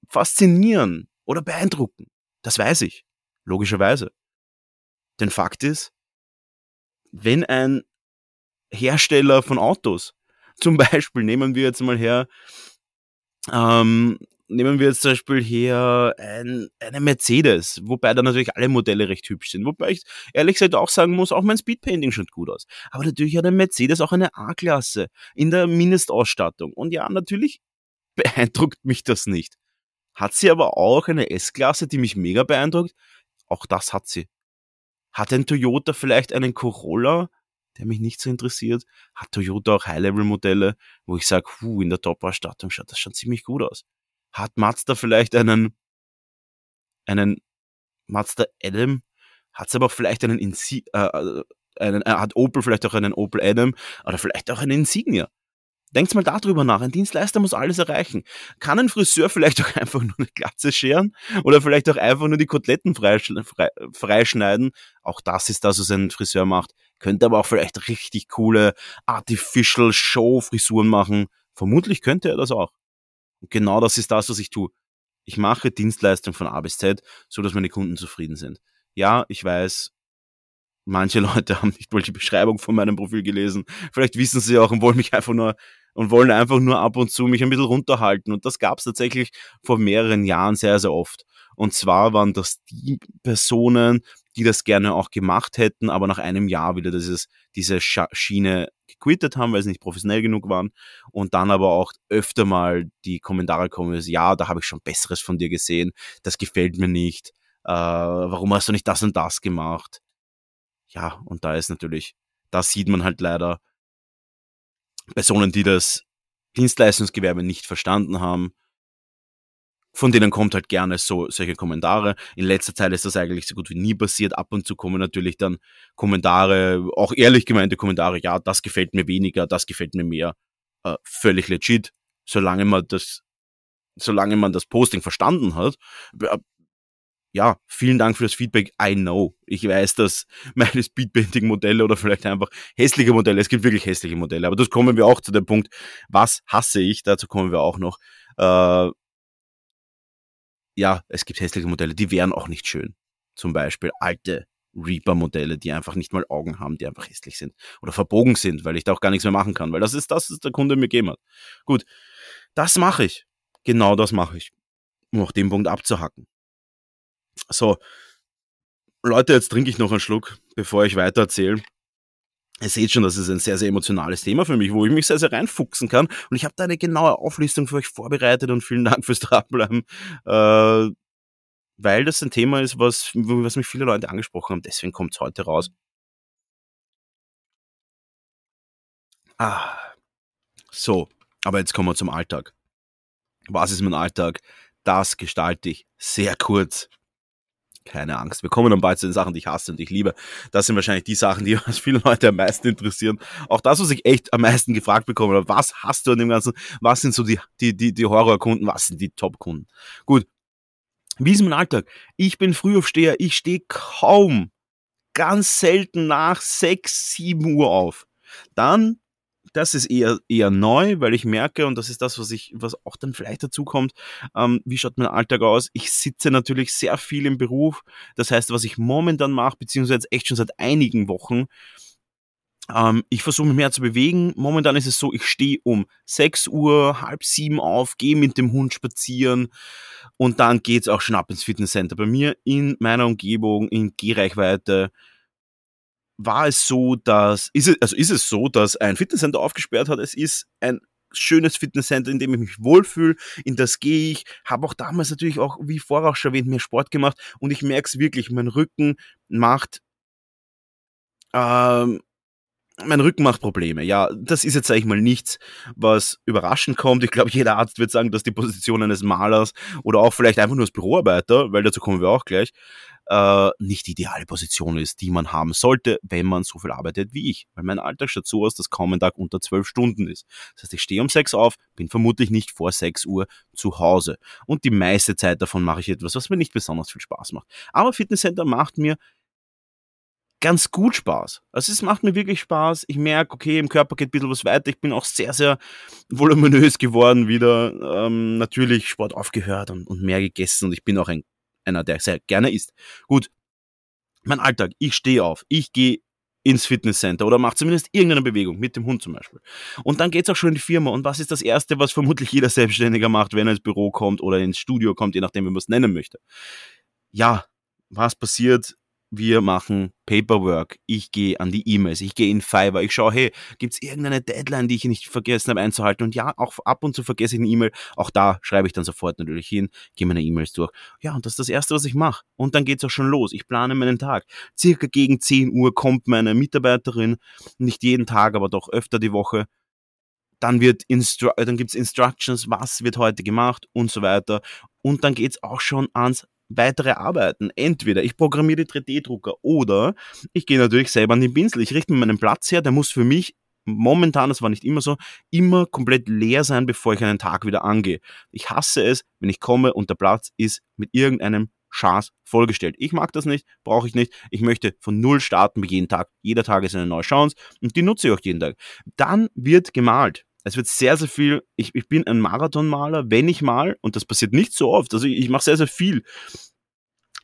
faszinieren oder beeindrucken. Das weiß ich. Logischerweise. Denn Fakt ist, wenn ein Hersteller von Autos, zum Beispiel nehmen wir jetzt mal her, ähm, nehmen wir jetzt zum Beispiel hier ein, eine Mercedes, wobei da natürlich alle Modelle recht hübsch sind. Wobei ich ehrlich gesagt auch sagen muss, auch mein Speedpainting schaut gut aus. Aber natürlich hat ein Mercedes auch eine A-Klasse in der Mindestausstattung. Und ja, natürlich beeindruckt mich das nicht. Hat sie aber auch eine S-Klasse, die mich mega beeindruckt? Auch das hat sie. Hat ein Toyota vielleicht einen Corolla, der mich nicht so interessiert? Hat Toyota auch High-Level-Modelle, wo ich sage, in der Top-Ausstattung schaut das schon ziemlich gut aus? Hat Mazda vielleicht einen, einen Mazda Adam? Hat es aber vielleicht einen, Insi äh, äh, einen, äh, hat Opel vielleicht auch einen Opel Adam oder vielleicht auch einen Insignia? Denkt mal darüber nach. Ein Dienstleister muss alles erreichen. Kann ein Friseur vielleicht auch einfach nur eine Glatze scheren oder vielleicht auch einfach nur die Koteletten freischneiden? Auch das ist das, was ein Friseur macht. Könnte aber auch vielleicht richtig coole Artificial Show Frisuren machen. Vermutlich könnte er das auch. Und genau das ist das, was ich tue. Ich mache Dienstleistung von A bis Z, so dass meine Kunden zufrieden sind. Ja, ich weiß, manche Leute haben nicht wohl die Beschreibung von meinem Profil gelesen. Vielleicht wissen sie auch und wollen mich einfach nur und wollen einfach nur ab und zu mich ein bisschen runterhalten. Und das gab es tatsächlich vor mehreren Jahren sehr, sehr oft. Und zwar waren das die Personen, die das gerne auch gemacht hätten, aber nach einem Jahr wieder dieses, diese Schiene gequittet haben, weil sie nicht professionell genug waren. Und dann aber auch öfter mal die Kommentare kommen, ja, da habe ich schon Besseres von dir gesehen, das gefällt mir nicht, äh, warum hast du nicht das und das gemacht? Ja, und da ist natürlich, da sieht man halt leider Personen, die das Dienstleistungsgewerbe nicht verstanden haben, von denen kommt halt gerne so solche Kommentare. In letzter Zeit ist das eigentlich so gut wie nie passiert. Ab und zu kommen natürlich dann Kommentare, auch ehrlich gemeinte Kommentare, ja, das gefällt mir weniger, das gefällt mir mehr. Äh, völlig legit, solange man das, solange man das Posting verstanden hat. Äh, ja, vielen Dank für das Feedback. I know. Ich weiß, dass meine Speedpainting-Modelle oder vielleicht einfach hässliche Modelle, es gibt wirklich hässliche Modelle, aber das kommen wir auch zu dem Punkt, was hasse ich, dazu kommen wir auch noch. Äh, ja, es gibt hässliche Modelle, die wären auch nicht schön. Zum Beispiel alte Reaper-Modelle, die einfach nicht mal Augen haben, die einfach hässlich sind. Oder verbogen sind, weil ich da auch gar nichts mehr machen kann, weil das ist das, was der Kunde mir gegeben hat. Gut, das mache ich. Genau das mache ich. Um auch den Punkt abzuhacken. So, Leute, jetzt trinke ich noch einen Schluck, bevor ich weiter erzähle. Ihr seht schon, das ist ein sehr, sehr emotionales Thema für mich, wo ich mich sehr, sehr reinfuchsen kann. Und ich habe da eine genaue Auflistung für euch vorbereitet und vielen Dank fürs Dranbleiben. Äh, weil das ein Thema ist, was, was mich viele Leute angesprochen haben. Deswegen kommt es heute raus. Ah. So, aber jetzt kommen wir zum Alltag. Was ist mein Alltag? Das gestalte ich sehr kurz keine Angst. Wir kommen dann bald zu den Sachen, die ich hasse und ich liebe. Das sind wahrscheinlich die Sachen, die viele Leute am meisten interessieren. Auch das, was ich echt am meisten gefragt bekomme, was hast du an dem Ganzen? Was sind so die, die, die, die Horrorkunden? Was sind die Top-Kunden? Gut. Wie ist mein Alltag? Ich bin Frühaufsteher. Ich stehe kaum, ganz selten nach 6, 7 Uhr auf. Dann das ist eher, eher neu, weil ich merke, und das ist das, was ich, was auch dann vielleicht dazu kommt, ähm, wie schaut mein Alltag aus? Ich sitze natürlich sehr viel im Beruf. Das heißt, was ich momentan mache, beziehungsweise echt schon seit einigen Wochen, ähm, ich versuche mich mehr zu bewegen. Momentan ist es so, ich stehe um 6 Uhr, halb sieben auf, gehe mit dem Hund spazieren und dann geht's auch schon ab ins Fitnesscenter. Bei mir in meiner Umgebung, in Gehreichweite, war es so, dass, ist es, also ist es so, dass ein Fitnesscenter aufgesperrt hat. Es ist ein schönes Fitnesscenter, in dem ich mich wohlfühle, in das gehe ich, habe auch damals natürlich auch, wie vorher schon erwähnt, mehr Sport gemacht und ich merke es wirklich, mein Rücken macht ähm, mein Rücken macht Probleme. Ja, das ist jetzt, sag ich mal, nichts, was überraschend kommt. Ich glaube, jeder Arzt wird sagen, dass die Position eines Malers oder auch vielleicht einfach nur als Büroarbeiter, weil dazu kommen wir auch gleich, äh, nicht die ideale Position ist, die man haben sollte, wenn man so viel arbeitet wie ich. Weil mein Alltag schaut so aus, dass kaum ein Tag unter zwölf Stunden ist. Das heißt, ich stehe um sechs auf, bin vermutlich nicht vor sechs Uhr zu Hause. Und die meiste Zeit davon mache ich etwas, was mir nicht besonders viel Spaß macht. Aber Fitnesscenter macht mir ganz gut Spaß. Also es macht mir wirklich Spaß. Ich merke, okay, im Körper geht ein bisschen was weiter. Ich bin auch sehr, sehr voluminös geworden wieder. Ähm, natürlich Sport aufgehört und, und mehr gegessen und ich bin auch ein, einer, der sehr gerne isst. Gut, mein Alltag, ich stehe auf, ich gehe ins Fitnesscenter oder mache zumindest irgendeine Bewegung, mit dem Hund zum Beispiel. Und dann geht's auch schon in die Firma. Und was ist das Erste, was vermutlich jeder Selbstständiger macht, wenn er ins Büro kommt oder ins Studio kommt, je nachdem, wie man es nennen möchte? Ja, was passiert? Wir machen Paperwork, ich gehe an die E-Mails, ich gehe in Fiverr, ich schaue, hey, gibt's irgendeine Deadline, die ich nicht vergessen habe einzuhalten? Und ja, auch ab und zu vergesse ich eine E-Mail, auch da schreibe ich dann sofort natürlich hin, gehe meine E-Mails durch. Ja, und das ist das Erste, was ich mache. Und dann geht's auch schon los. Ich plane meinen Tag. Circa gegen 10 Uhr kommt meine Mitarbeiterin, nicht jeden Tag, aber doch öfter die Woche. Dann wird Instru dann gibt's Instructions, was wird heute gemacht und so weiter. Und dann geht's auch schon ans weitere Arbeiten. Entweder ich programmiere die 3D-Drucker oder ich gehe natürlich selber an den Pinsel. Ich richte mir meinen Platz her, der muss für mich momentan, das war nicht immer so, immer komplett leer sein, bevor ich einen Tag wieder angehe. Ich hasse es, wenn ich komme und der Platz ist mit irgendeinem Chance vollgestellt. Ich mag das nicht, brauche ich nicht. Ich möchte von Null starten bei jeden Tag. Jeder Tag ist eine neue Chance und die nutze ich auch jeden Tag. Dann wird gemalt. Es wird sehr, sehr viel. Ich, ich bin ein Marathonmaler, wenn ich mal, und das passiert nicht so oft. Also ich, ich mache sehr, sehr viel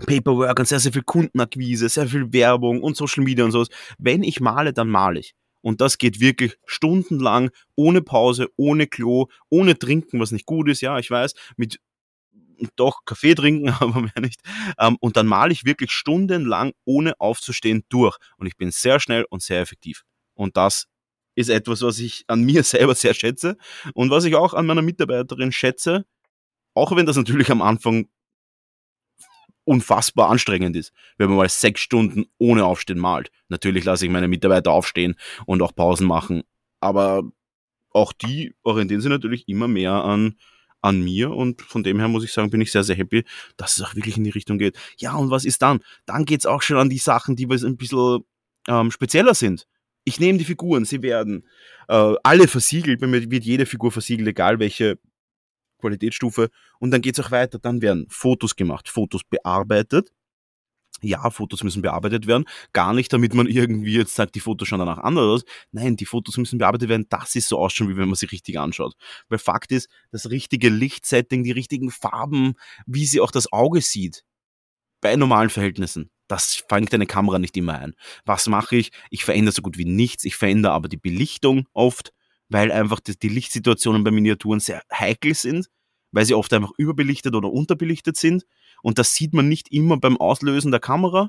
Paperwork und sehr, sehr viel Kundenakquise, sehr viel Werbung und Social Media und sowas. Wenn ich male, dann male ich. Und das geht wirklich stundenlang, ohne Pause, ohne Klo, ohne Trinken, was nicht gut ist, ja, ich weiß, mit doch Kaffee trinken, aber mehr nicht. Ähm, und dann male ich wirklich stundenlang, ohne aufzustehen, durch. Und ich bin sehr schnell und sehr effektiv. Und das ist etwas, was ich an mir selber sehr schätze und was ich auch an meiner Mitarbeiterin schätze, auch wenn das natürlich am Anfang unfassbar anstrengend ist, wenn man mal sechs Stunden ohne Aufstehen malt. Natürlich lasse ich meine Mitarbeiter aufstehen und auch Pausen machen, aber auch die orientieren sich natürlich immer mehr an, an mir und von dem her muss ich sagen, bin ich sehr, sehr happy, dass es auch wirklich in die Richtung geht. Ja, und was ist dann? Dann geht's auch schon an die Sachen, die ein bisschen ähm, spezieller sind ich nehme die Figuren, sie werden äh, alle versiegelt, bei mir wird jede Figur versiegelt, egal welche Qualitätsstufe. Und dann geht's auch weiter, dann werden Fotos gemacht, Fotos bearbeitet. Ja, Fotos müssen bearbeitet werden. Gar nicht, damit man irgendwie jetzt sagt, die Fotos schauen danach anders aus. Nein, die Fotos müssen bearbeitet werden, dass sie so ausschauen, wie wenn man sie richtig anschaut. Weil Fakt ist, das richtige Lichtsetting, die richtigen Farben, wie sie auch das Auge sieht, bei normalen Verhältnissen. Das fängt eine Kamera nicht immer ein. Was mache ich? Ich verändere so gut wie nichts. Ich verändere aber die Belichtung oft, weil einfach die, die Lichtsituationen bei Miniaturen sehr heikel sind, weil sie oft einfach überbelichtet oder unterbelichtet sind. Und das sieht man nicht immer beim Auslösen der Kamera.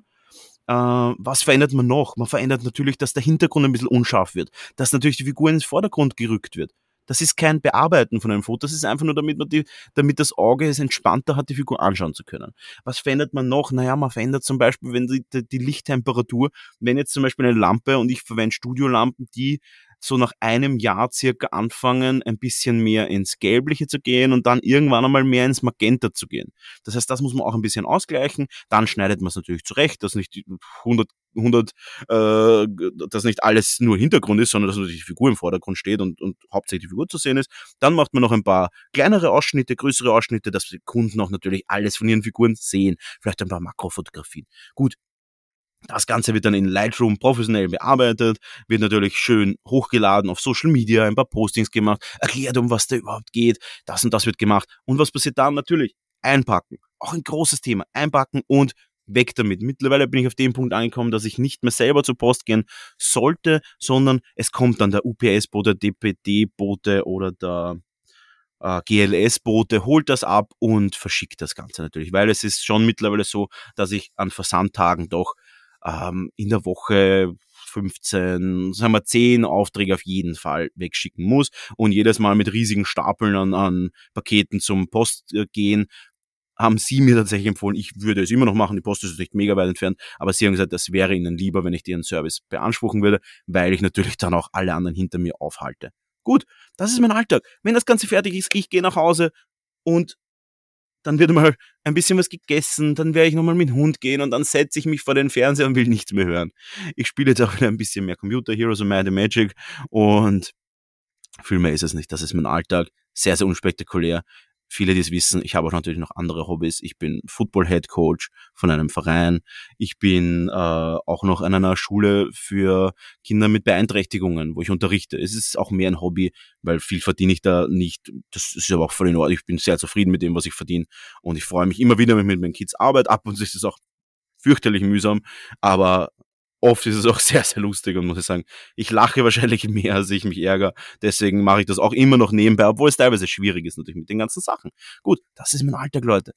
Äh, was verändert man noch? Man verändert natürlich, dass der Hintergrund ein bisschen unscharf wird, dass natürlich die Figur ins Vordergrund gerückt wird. Das ist kein Bearbeiten von einem Foto, das ist einfach nur, damit man die, damit das Auge es entspannter hat, die Figur anschauen zu können. Was verändert man noch? Naja, man verändert zum Beispiel, wenn die, die Lichttemperatur, wenn jetzt zum Beispiel eine Lampe und ich verwende Studiolampen, die so nach einem Jahr circa anfangen, ein bisschen mehr ins Gelbliche zu gehen und dann irgendwann einmal mehr ins Magenta zu gehen. Das heißt, das muss man auch ein bisschen ausgleichen. Dann schneidet man es natürlich zurecht, dass nicht 100 100, äh, dass nicht alles nur Hintergrund ist, sondern dass natürlich die Figur im Vordergrund steht und, und hauptsächlich die Figur zu sehen ist. Dann macht man noch ein paar kleinere Ausschnitte, größere Ausschnitte, dass die Kunden auch natürlich alles von ihren Figuren sehen. Vielleicht ein paar Makrofotografien. Gut, das Ganze wird dann in Lightroom professionell bearbeitet, wird natürlich schön hochgeladen auf Social Media, ein paar Postings gemacht, erklärt, um was da überhaupt geht, das und das wird gemacht. Und was passiert dann? Natürlich einpacken. Auch ein großes Thema. Einpacken und weg damit. Mittlerweile bin ich auf dem Punkt angekommen, dass ich nicht mehr selber zur Post gehen sollte, sondern es kommt dann der UPS-Bote, DPD-Bote oder der äh, GLS-Bote, holt das ab und verschickt das Ganze natürlich. Weil es ist schon mittlerweile so, dass ich an Versandtagen doch ähm, in der Woche 15, sagen wir 10 Aufträge auf jeden Fall wegschicken muss und jedes Mal mit riesigen Stapeln an, an Paketen zum Post äh, gehen, haben sie mir tatsächlich empfohlen, ich würde es immer noch machen, die Post ist nicht mega weit entfernt, aber sie haben gesagt, das wäre ihnen lieber, wenn ich ihren Service beanspruchen würde, weil ich natürlich dann auch alle anderen hinter mir aufhalte. Gut, das ist mein Alltag. Wenn das Ganze fertig ist, ich gehe nach Hause und dann wird mal ein bisschen was gegessen, dann werde ich nochmal mit dem Hund gehen und dann setze ich mich vor den Fernseher und will nichts mehr hören. Ich spiele jetzt auch wieder ein bisschen mehr Computer Heroes und Might Magic und viel mehr ist es nicht. Das ist mein Alltag. Sehr, sehr unspektakulär viele, die es wissen, ich habe auch natürlich noch andere Hobbys. Ich bin Football Head Coach von einem Verein. Ich bin äh, auch noch an einer Schule für Kinder mit Beeinträchtigungen, wo ich unterrichte. Es ist auch mehr ein Hobby, weil viel verdiene ich da nicht. Das ist aber auch voll in Ordnung. Ich bin sehr zufrieden mit dem, was ich verdiene. Und ich freue mich immer wieder, wenn ich mit meinen Kids arbeite. Ab und zu ist es auch fürchterlich mühsam, aber oft ist es auch sehr, sehr lustig und muss ich sagen, ich lache wahrscheinlich mehr, als ich mich ärgere. Deswegen mache ich das auch immer noch nebenbei, obwohl es teilweise schwierig ist natürlich mit den ganzen Sachen. Gut, das ist mein Alltag, Leute.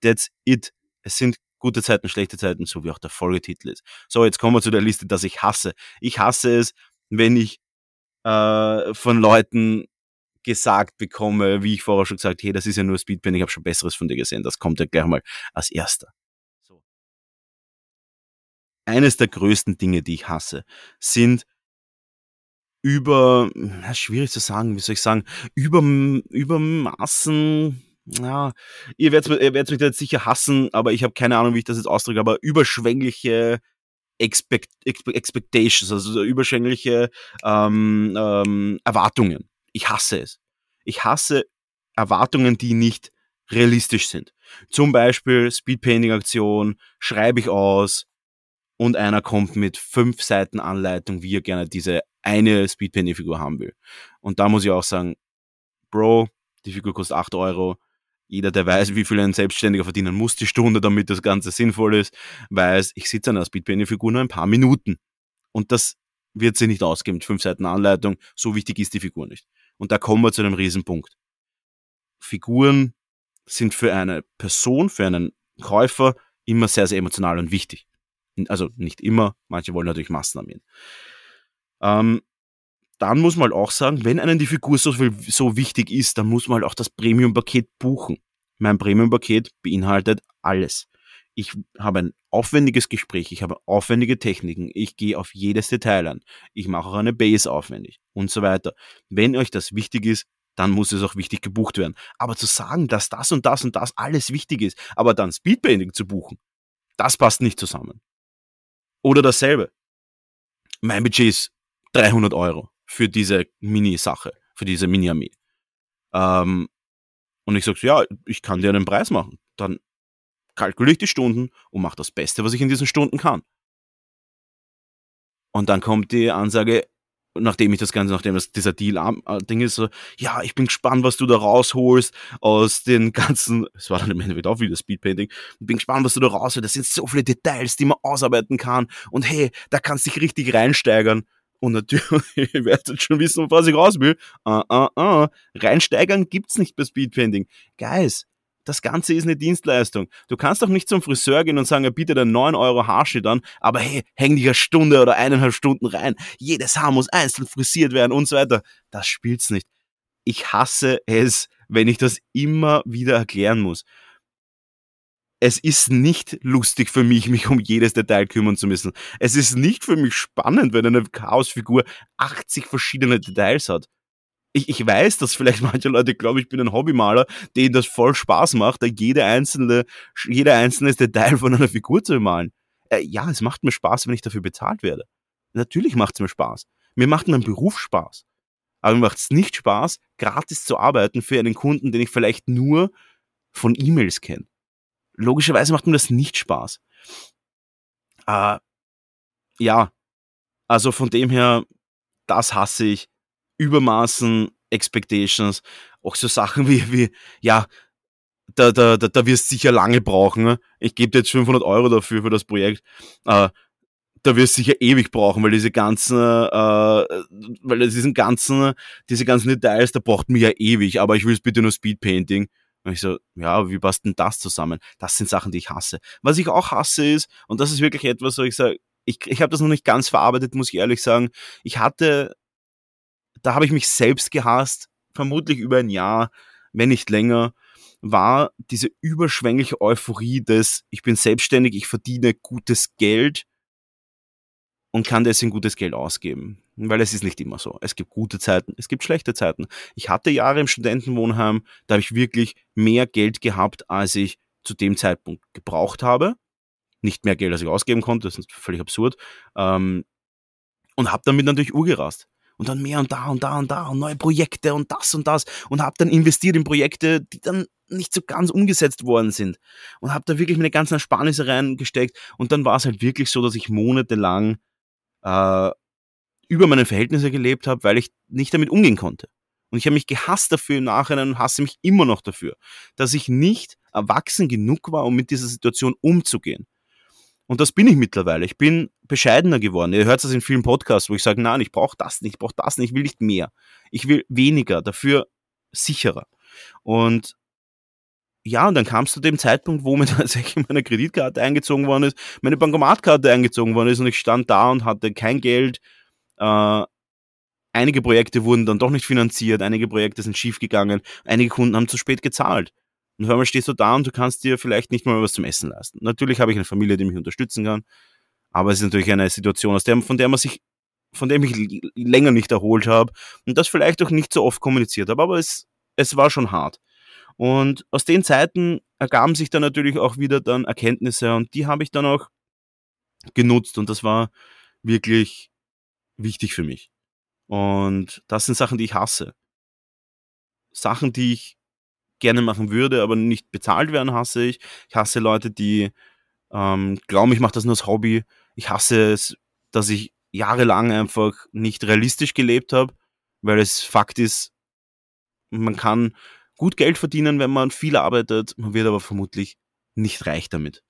That's it. Es sind gute Zeiten, schlechte Zeiten, so wie auch der Folgetitel ist. So, jetzt kommen wir zu der Liste, dass ich hasse. Ich hasse es, wenn ich äh, von Leuten gesagt bekomme, wie ich vorher schon gesagt, hey, das ist ja nur Speedband, ich habe schon Besseres von dir gesehen. Das kommt ja gleich mal als erster eines der größten Dinge, die ich hasse, sind über, ja, schwierig zu sagen, wie soll ich sagen, über, über Massen, ja, ihr werdet, ihr werdet mich jetzt sicher hassen, aber ich habe keine Ahnung, wie ich das jetzt ausdrücke, aber überschwängliche Expect, Expectations, also überschwängliche ähm, ähm, Erwartungen. Ich hasse es. Ich hasse Erwartungen, die nicht realistisch sind. Zum Beispiel Speedpainting-Aktion, schreibe ich aus, und einer kommt mit fünf Seiten Anleitung, wie er gerne diese eine Speedpenny-Figur haben will. Und da muss ich auch sagen, Bro, die Figur kostet acht Euro. Jeder, der weiß, wie viel ein Selbstständiger verdienen muss die Stunde, damit das Ganze sinnvoll ist, weiß, ich sitze an einer Speedpenny-Figur nur ein paar Minuten. Und das wird sie nicht ausgeben mit fünf Seiten Anleitung. So wichtig ist die Figur nicht. Und da kommen wir zu einem Riesenpunkt. Figuren sind für eine Person, für einen Käufer immer sehr, sehr emotional und wichtig. Also nicht immer, manche wollen natürlich Massenarmeen. Ähm, dann muss man halt auch sagen, wenn einem die Figur so, so wichtig ist, dann muss man halt auch das Premium-Paket buchen. Mein Premium-Paket beinhaltet alles. Ich habe ein aufwendiges Gespräch, ich habe aufwendige Techniken, ich gehe auf jedes Detail an, ich mache auch eine Base aufwendig und so weiter. Wenn euch das wichtig ist, dann muss es auch wichtig gebucht werden. Aber zu sagen, dass das und das und das alles wichtig ist, aber dann Speedbanding zu buchen, das passt nicht zusammen. Oder dasselbe. Mein Budget ist 300 Euro für diese Mini-Sache, für diese Mini-Armee. Ähm, und ich sage so, ja, ich kann dir einen Preis machen. Dann kalkuliere ich die Stunden und mache das Beste, was ich in diesen Stunden kann. Und dann kommt die Ansage, nachdem ich das Ganze, nachdem das dieser Deal-Ding ist, so, ja, ich bin gespannt, was du da rausholst aus den ganzen, es war dann im Endeffekt auch wieder Speedpainting, ich bin gespannt, was du da rausholst, das sind so viele Details, die man ausarbeiten kann und hey, da kannst du dich richtig reinsteigern. Und natürlich, ihr werdet schon wissen, was ich raus will. Uh, uh, uh. Reinsteigern gibt's nicht bei Speedpainting. Guys, das Ganze ist eine Dienstleistung. Du kannst doch nicht zum Friseur gehen und sagen, er bietet einen 9 Euro Haarschnitt an, aber hey, häng dich eine Stunde oder eineinhalb Stunden rein. Jedes Haar muss einzeln frisiert werden und so weiter. Das spielt's nicht. Ich hasse es, wenn ich das immer wieder erklären muss. Es ist nicht lustig für mich, mich um jedes Detail kümmern zu müssen. Es ist nicht für mich spannend, wenn eine Chaosfigur 80 verschiedene Details hat ich, ich weiß, dass vielleicht manche Leute glauben, ich bin ein Hobbymaler, denen das voll Spaß macht, da jede einzelne, jeder einzelne Detail von einer Figur zu malen. Äh, ja, es macht mir Spaß, wenn ich dafür bezahlt werde. Natürlich macht es mir Spaß. Mir macht mein Beruf Spaß. Aber mir macht es nicht Spaß, gratis zu arbeiten für einen Kunden, den ich vielleicht nur von E-Mails kenne. Logischerweise macht mir das nicht Spaß. Äh, ja, also von dem her, das hasse ich. Übermaßen Expectations, auch so Sachen wie, wie ja, da, da, da, da wirst sicher lange brauchen. Ich gebe dir jetzt 500 Euro dafür für das Projekt. Äh, da wirst sicher ewig brauchen, weil diese ganzen, äh, weil diesen ganzen, diese ganzen Details, da braucht mir ja ewig, aber ich will es bitte nur Speedpainting. Und ich so, ja, wie passt denn das zusammen? Das sind Sachen, die ich hasse. Was ich auch hasse ist, und das ist wirklich etwas, wo ich sage, ich, ich habe das noch nicht ganz verarbeitet, muss ich ehrlich sagen. Ich hatte, da habe ich mich selbst gehasst, vermutlich über ein Jahr, wenn nicht länger, war diese überschwängliche Euphorie des, ich bin selbstständig, ich verdiene gutes Geld und kann deswegen gutes Geld ausgeben. Weil es ist nicht immer so. Es gibt gute Zeiten, es gibt schlechte Zeiten. Ich hatte Jahre im Studentenwohnheim, da habe ich wirklich mehr Geld gehabt, als ich zu dem Zeitpunkt gebraucht habe. Nicht mehr Geld, als ich ausgeben konnte, das ist völlig absurd. Ähm, und habe damit natürlich urgerast. Und dann mehr und da und da und da und neue Projekte und das und das. Und habe dann investiert in Projekte, die dann nicht so ganz umgesetzt worden sind. Und habe da wirklich meine ganzen Ersparnisse reingesteckt. Und dann war es halt wirklich so, dass ich monatelang äh, über meine Verhältnisse gelebt habe, weil ich nicht damit umgehen konnte. Und ich habe mich gehasst dafür im Nachhinein und hasse mich immer noch dafür, dass ich nicht erwachsen genug war, um mit dieser Situation umzugehen. Und das bin ich mittlerweile. Ich bin bescheidener geworden. Ihr hört das in vielen Podcasts, wo ich sage, nein, ich brauche das nicht, ich brauche das nicht, ich will nicht mehr. Ich will weniger, dafür sicherer. Und ja, und dann kam es zu dem Zeitpunkt, wo mir tatsächlich meine Kreditkarte eingezogen worden ist, meine Bankomatkarte eingezogen worden ist und ich stand da und hatte kein Geld. Äh, einige Projekte wurden dann doch nicht finanziert, einige Projekte sind schiefgegangen, einige Kunden haben zu spät gezahlt. Und auf einmal stehst du da und du kannst dir vielleicht nicht mal was zum Essen leisten. Natürlich habe ich eine Familie, die mich unterstützen kann, aber es ist natürlich eine Situation, aus der, von der man sich, von der ich länger nicht erholt habe und das vielleicht auch nicht so oft kommuniziert habe, aber es, es war schon hart. Und aus den Zeiten ergaben sich dann natürlich auch wieder dann Erkenntnisse und die habe ich dann auch genutzt und das war wirklich wichtig für mich. Und das sind Sachen, die ich hasse. Sachen, die ich gerne machen würde, aber nicht bezahlt werden, hasse ich. Ich hasse Leute, die ähm, glauben, ich mache das nur als Hobby. Ich hasse es, dass ich jahrelang einfach nicht realistisch gelebt habe, weil es Fakt ist, man kann gut Geld verdienen, wenn man viel arbeitet. Man wird aber vermutlich nicht reich damit.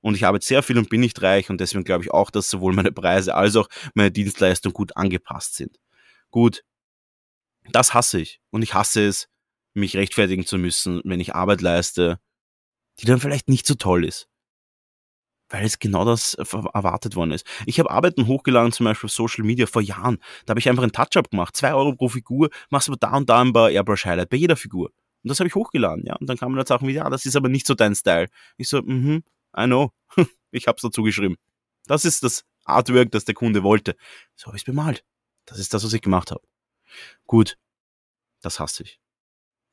Und ich arbeite sehr viel und bin nicht reich und deswegen glaube ich auch, dass sowohl meine Preise als auch meine Dienstleistungen gut angepasst sind. Gut, das hasse ich. Und ich hasse es, mich rechtfertigen zu müssen, wenn ich Arbeit leiste, die dann vielleicht nicht so toll ist. Weil es genau das erwartet worden ist. Ich habe Arbeiten hochgeladen, zum Beispiel auf Social Media vor Jahren. Da habe ich einfach ein Touch-up gemacht. Zwei Euro pro Figur, machst aber da und da ein paar Airbrush-Highlight bei jeder Figur. Und das habe ich hochgeladen, ja. Und dann kamen dann Sachen wie, ja, das ist aber nicht so dein Style. Ich so, mhm, I know. ich hab's dazu geschrieben. Das ist das Artwork, das der Kunde wollte. So habe ich's bemalt. Das ist das, was ich gemacht habe. Gut, das hasse ich.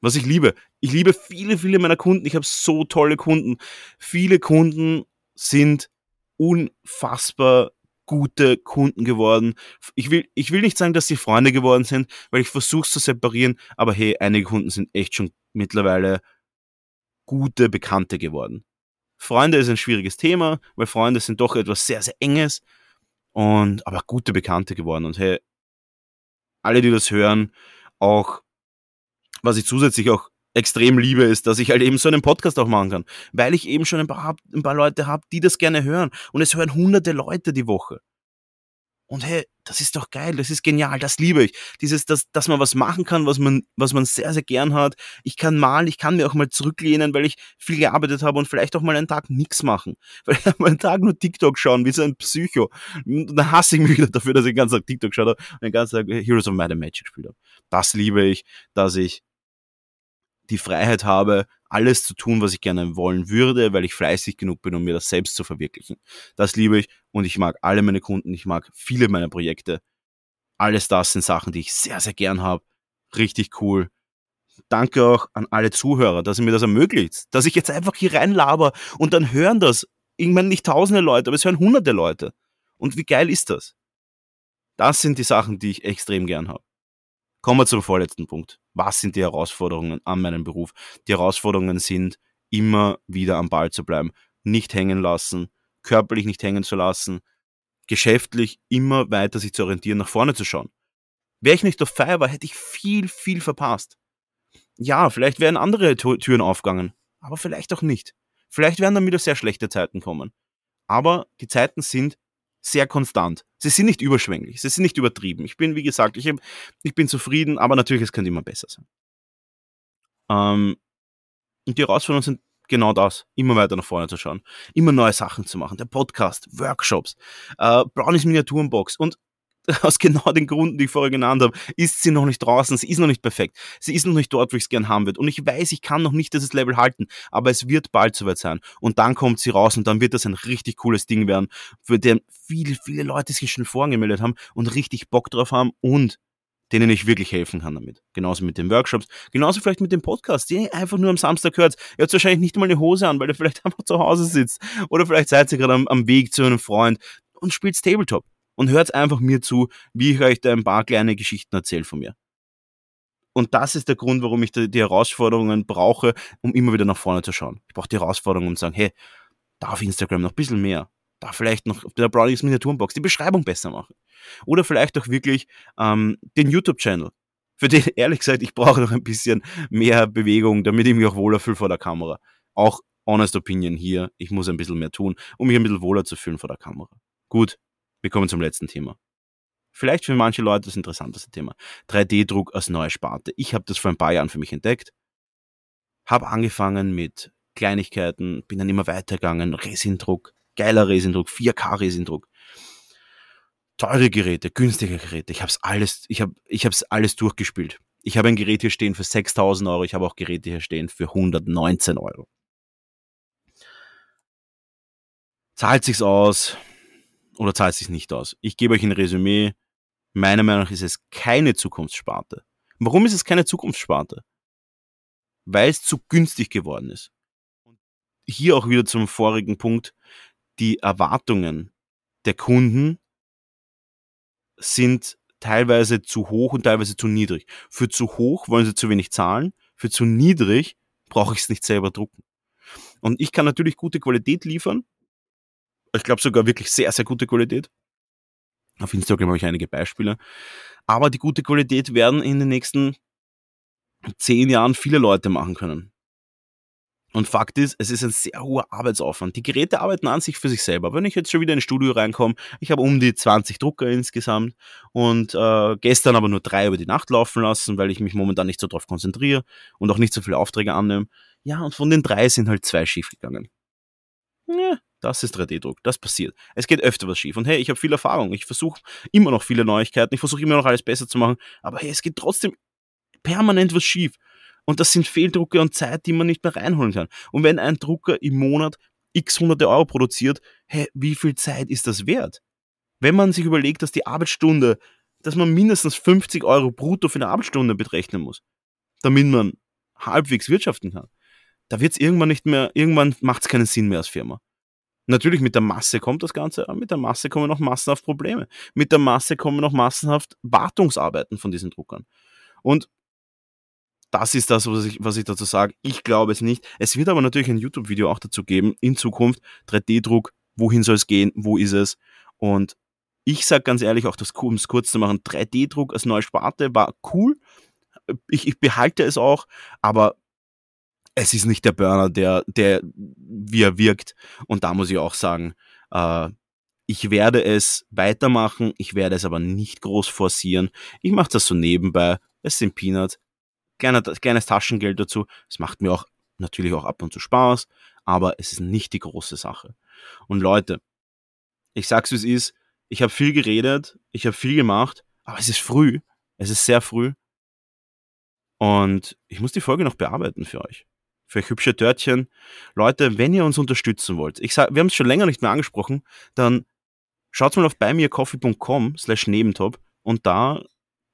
Was ich liebe, ich liebe viele, viele meiner Kunden. Ich habe so tolle Kunden. Viele Kunden sind unfassbar gute Kunden geworden. Ich will, ich will nicht sagen, dass sie Freunde geworden sind, weil ich versuche es zu separieren, aber hey, einige Kunden sind echt schon mittlerweile gute Bekannte geworden. Freunde ist ein schwieriges Thema, weil Freunde sind doch etwas sehr, sehr Enges und aber gute Bekannte geworden. Und hey, alle, die das hören, auch was ich zusätzlich auch extrem liebe, ist, dass ich halt eben so einen Podcast auch machen kann, weil ich eben schon ein paar, ein paar Leute habe, die das gerne hören. Und es hören hunderte Leute die Woche. Und hey, das ist doch geil, das ist genial, das liebe ich. Dieses, dass, dass man was machen kann, was man, was man sehr, sehr gern hat. Ich kann malen, ich kann mir auch mal zurücklehnen, weil ich viel gearbeitet habe und vielleicht auch mal einen Tag nichts machen. Weil ich mal einen Tag nur TikTok schauen, wie so ein Psycho. Und dann hasse ich mich wieder dafür, dass ich den ganzen Tag TikTok schaue und den ganzen Tag Heroes of Might Magic gespielt habe. Das liebe ich, dass ich die Freiheit habe, alles zu tun, was ich gerne wollen würde, weil ich fleißig genug bin, um mir das selbst zu verwirklichen. Das liebe ich und ich mag alle meine Kunden, ich mag viele meiner Projekte. Alles das sind Sachen, die ich sehr, sehr gern habe. Richtig cool. Danke auch an alle Zuhörer, dass ihr mir das ermöglicht, dass ich jetzt einfach hier reinlaber und dann hören das. Irgendwann nicht tausende Leute, aber es hören hunderte Leute. Und wie geil ist das? Das sind die Sachen, die ich extrem gern habe. Kommen wir zum vorletzten Punkt. Was sind die Herausforderungen an meinem Beruf? Die Herausforderungen sind, immer wieder am Ball zu bleiben, nicht hängen lassen, körperlich nicht hängen zu lassen, geschäftlich immer weiter sich zu orientieren, nach vorne zu schauen. Wäre ich nicht auf Feier war, hätte ich viel, viel verpasst. Ja, vielleicht wären andere Türen aufgegangen, aber vielleicht auch nicht. Vielleicht werden dann wieder sehr schlechte Zeiten kommen. Aber die Zeiten sind sehr konstant. Sie sind nicht überschwänglich, sie sind nicht übertrieben. Ich bin, wie gesagt, ich, ich bin zufrieden, aber natürlich, es könnte immer besser sein. Ähm, und die Herausforderungen sind genau das, immer weiter nach vorne zu schauen, immer neue Sachen zu machen, der Podcast, Workshops, äh, Brownies Miniaturenbox und aus genau den Gründen, die ich vorher genannt habe, ist sie noch nicht draußen, sie ist noch nicht perfekt, sie ist noch nicht dort, wo ich es gern haben würde. Und ich weiß, ich kann noch nicht dieses Level halten, aber es wird bald soweit sein. Und dann kommt sie raus und dann wird das ein richtig cooles Ding werden, für den viele, viele Leute sich schon vorangemeldet haben und richtig Bock drauf haben und denen ich wirklich helfen kann damit. Genauso mit den Workshops, genauso vielleicht mit dem Podcast, den ihr einfach nur am Samstag hört. Ihr habt wahrscheinlich nicht mal eine Hose an, weil ihr vielleicht einfach zu Hause sitzt. Oder vielleicht seid ihr gerade am, am Weg zu einem Freund und spielt Tabletop und hört einfach mir zu, wie ich euch da ein paar kleine Geschichten erzähle von mir. Und das ist der Grund, warum ich die Herausforderungen brauche, um immer wieder nach vorne zu schauen. Ich brauche die Herausforderungen, um zu sagen, hey, darf Instagram noch ein bisschen mehr? Darf vielleicht noch der Brownies Miniaturenbox die Beschreibung besser machen? Oder vielleicht auch wirklich ähm, den YouTube-Channel. Für den, ehrlich gesagt, ich brauche noch ein bisschen mehr Bewegung, damit ich mich auch wohler fühle vor der Kamera. Auch Honest Opinion hier, ich muss ein bisschen mehr tun, um mich ein bisschen wohler zu fühlen vor der Kamera. Gut, wir kommen zum letzten Thema. Vielleicht für manche Leute das interessanteste Thema. 3D-Druck als neue Sparte. Ich habe das vor ein paar Jahren für mich entdeckt. Habe angefangen mit Kleinigkeiten, bin dann immer weitergegangen. Resindruck, geiler Resindruck, 4K-Resindruck. Teure Geräte, günstige Geräte. Ich habe alles, ich habe, ich habe alles durchgespielt. Ich habe ein Gerät hier stehen für 6000 Euro. Ich habe auch Geräte hier stehen für 119 Euro. Zahlt sich's aus? Oder zahlt sich nicht aus? Ich gebe euch ein Resümee. Meiner Meinung nach ist es keine Zukunftssparte. Warum ist es keine Zukunftssparte? Weil es zu günstig geworden ist. Hier auch wieder zum vorigen Punkt. Die Erwartungen der Kunden sind teilweise zu hoch und teilweise zu niedrig. Für zu hoch wollen sie zu wenig zahlen, für zu niedrig brauche ich es nicht selber drucken. Und ich kann natürlich gute Qualität liefern, ich glaube sogar wirklich sehr, sehr gute Qualität. Auf Instagram habe ich einige Beispiele. Aber die gute Qualität werden in den nächsten zehn Jahren viele Leute machen können. Und Fakt ist, es ist ein sehr hoher Arbeitsaufwand. Die Geräte arbeiten an sich für sich selber. Wenn ich jetzt schon wieder ins Studio reinkomme, ich habe um die 20 Drucker insgesamt und äh, gestern aber nur drei über die Nacht laufen lassen, weil ich mich momentan nicht so drauf konzentriere und auch nicht so viele Aufträge annehme. Ja, und von den drei sind halt zwei schief gegangen. Ja, das ist 3D-Druck. Das passiert. Es geht öfter was schief. Und hey, ich habe viel Erfahrung. Ich versuche immer noch viele Neuigkeiten. Ich versuche immer noch alles besser zu machen. Aber hey, es geht trotzdem permanent was schief. Und das sind Fehldrucke und Zeit, die man nicht mehr reinholen kann. Und wenn ein Drucker im Monat x hunderte Euro produziert, hey, wie viel Zeit ist das wert? Wenn man sich überlegt, dass die Arbeitsstunde, dass man mindestens 50 Euro brutto für eine Arbeitsstunde berechnen muss, damit man halbwegs wirtschaften kann, da wird es irgendwann nicht mehr, irgendwann macht es keinen Sinn mehr als Firma. Natürlich mit der Masse kommt das Ganze, aber mit der Masse kommen noch massenhaft Probleme. Mit der Masse kommen noch massenhaft Wartungsarbeiten von diesen Druckern. Und das ist das, was ich, was ich dazu sage. Ich glaube es nicht. Es wird aber natürlich ein YouTube-Video auch dazu geben, in Zukunft 3D-Druck, wohin soll es gehen, wo ist es. Und ich sage ganz ehrlich, auch das, um es kurz zu machen, 3D-Druck als neue Sparte war cool. Ich, ich behalte es auch, aber es ist nicht der Burner, der, der wie er wirkt. Und da muss ich auch sagen, äh, ich werde es weitermachen, ich werde es aber nicht groß forcieren. Ich mache das so nebenbei. Es sind Peanuts. Kleiner, kleines Taschengeld dazu. Es macht mir auch natürlich auch ab und zu Spaß, aber es ist nicht die große Sache. Und Leute, ich sag's wie es ist, ich habe viel geredet, ich habe viel gemacht, aber es ist früh. Es ist sehr früh. Und ich muss die Folge noch bearbeiten für euch für euch hübsche Törtchen. Leute, wenn ihr uns unterstützen wollt, ich sag, wir haben es schon länger nicht mehr angesprochen, dann schaut mal auf buymeacoffee.com slash nebentop und da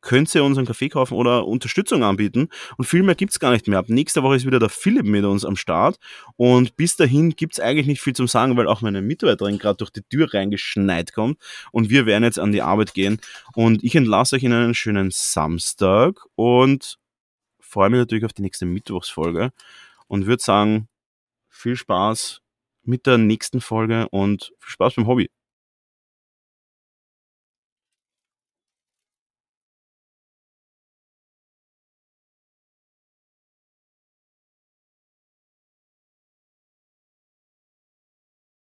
könnt ihr unseren Kaffee kaufen oder Unterstützung anbieten. Und viel mehr gibt's gar nicht mehr. Ab nächster Woche ist wieder der Philipp mit uns am Start. Und bis dahin gibt's eigentlich nicht viel zum Sagen, weil auch meine Mitarbeiterin gerade durch die Tür reingeschneit kommt. Und wir werden jetzt an die Arbeit gehen. Und ich entlasse euch in einen schönen Samstag und freue mich natürlich auf die nächste Mittwochsfolge und würde sagen, viel Spaß mit der nächsten Folge und viel Spaß beim Hobby.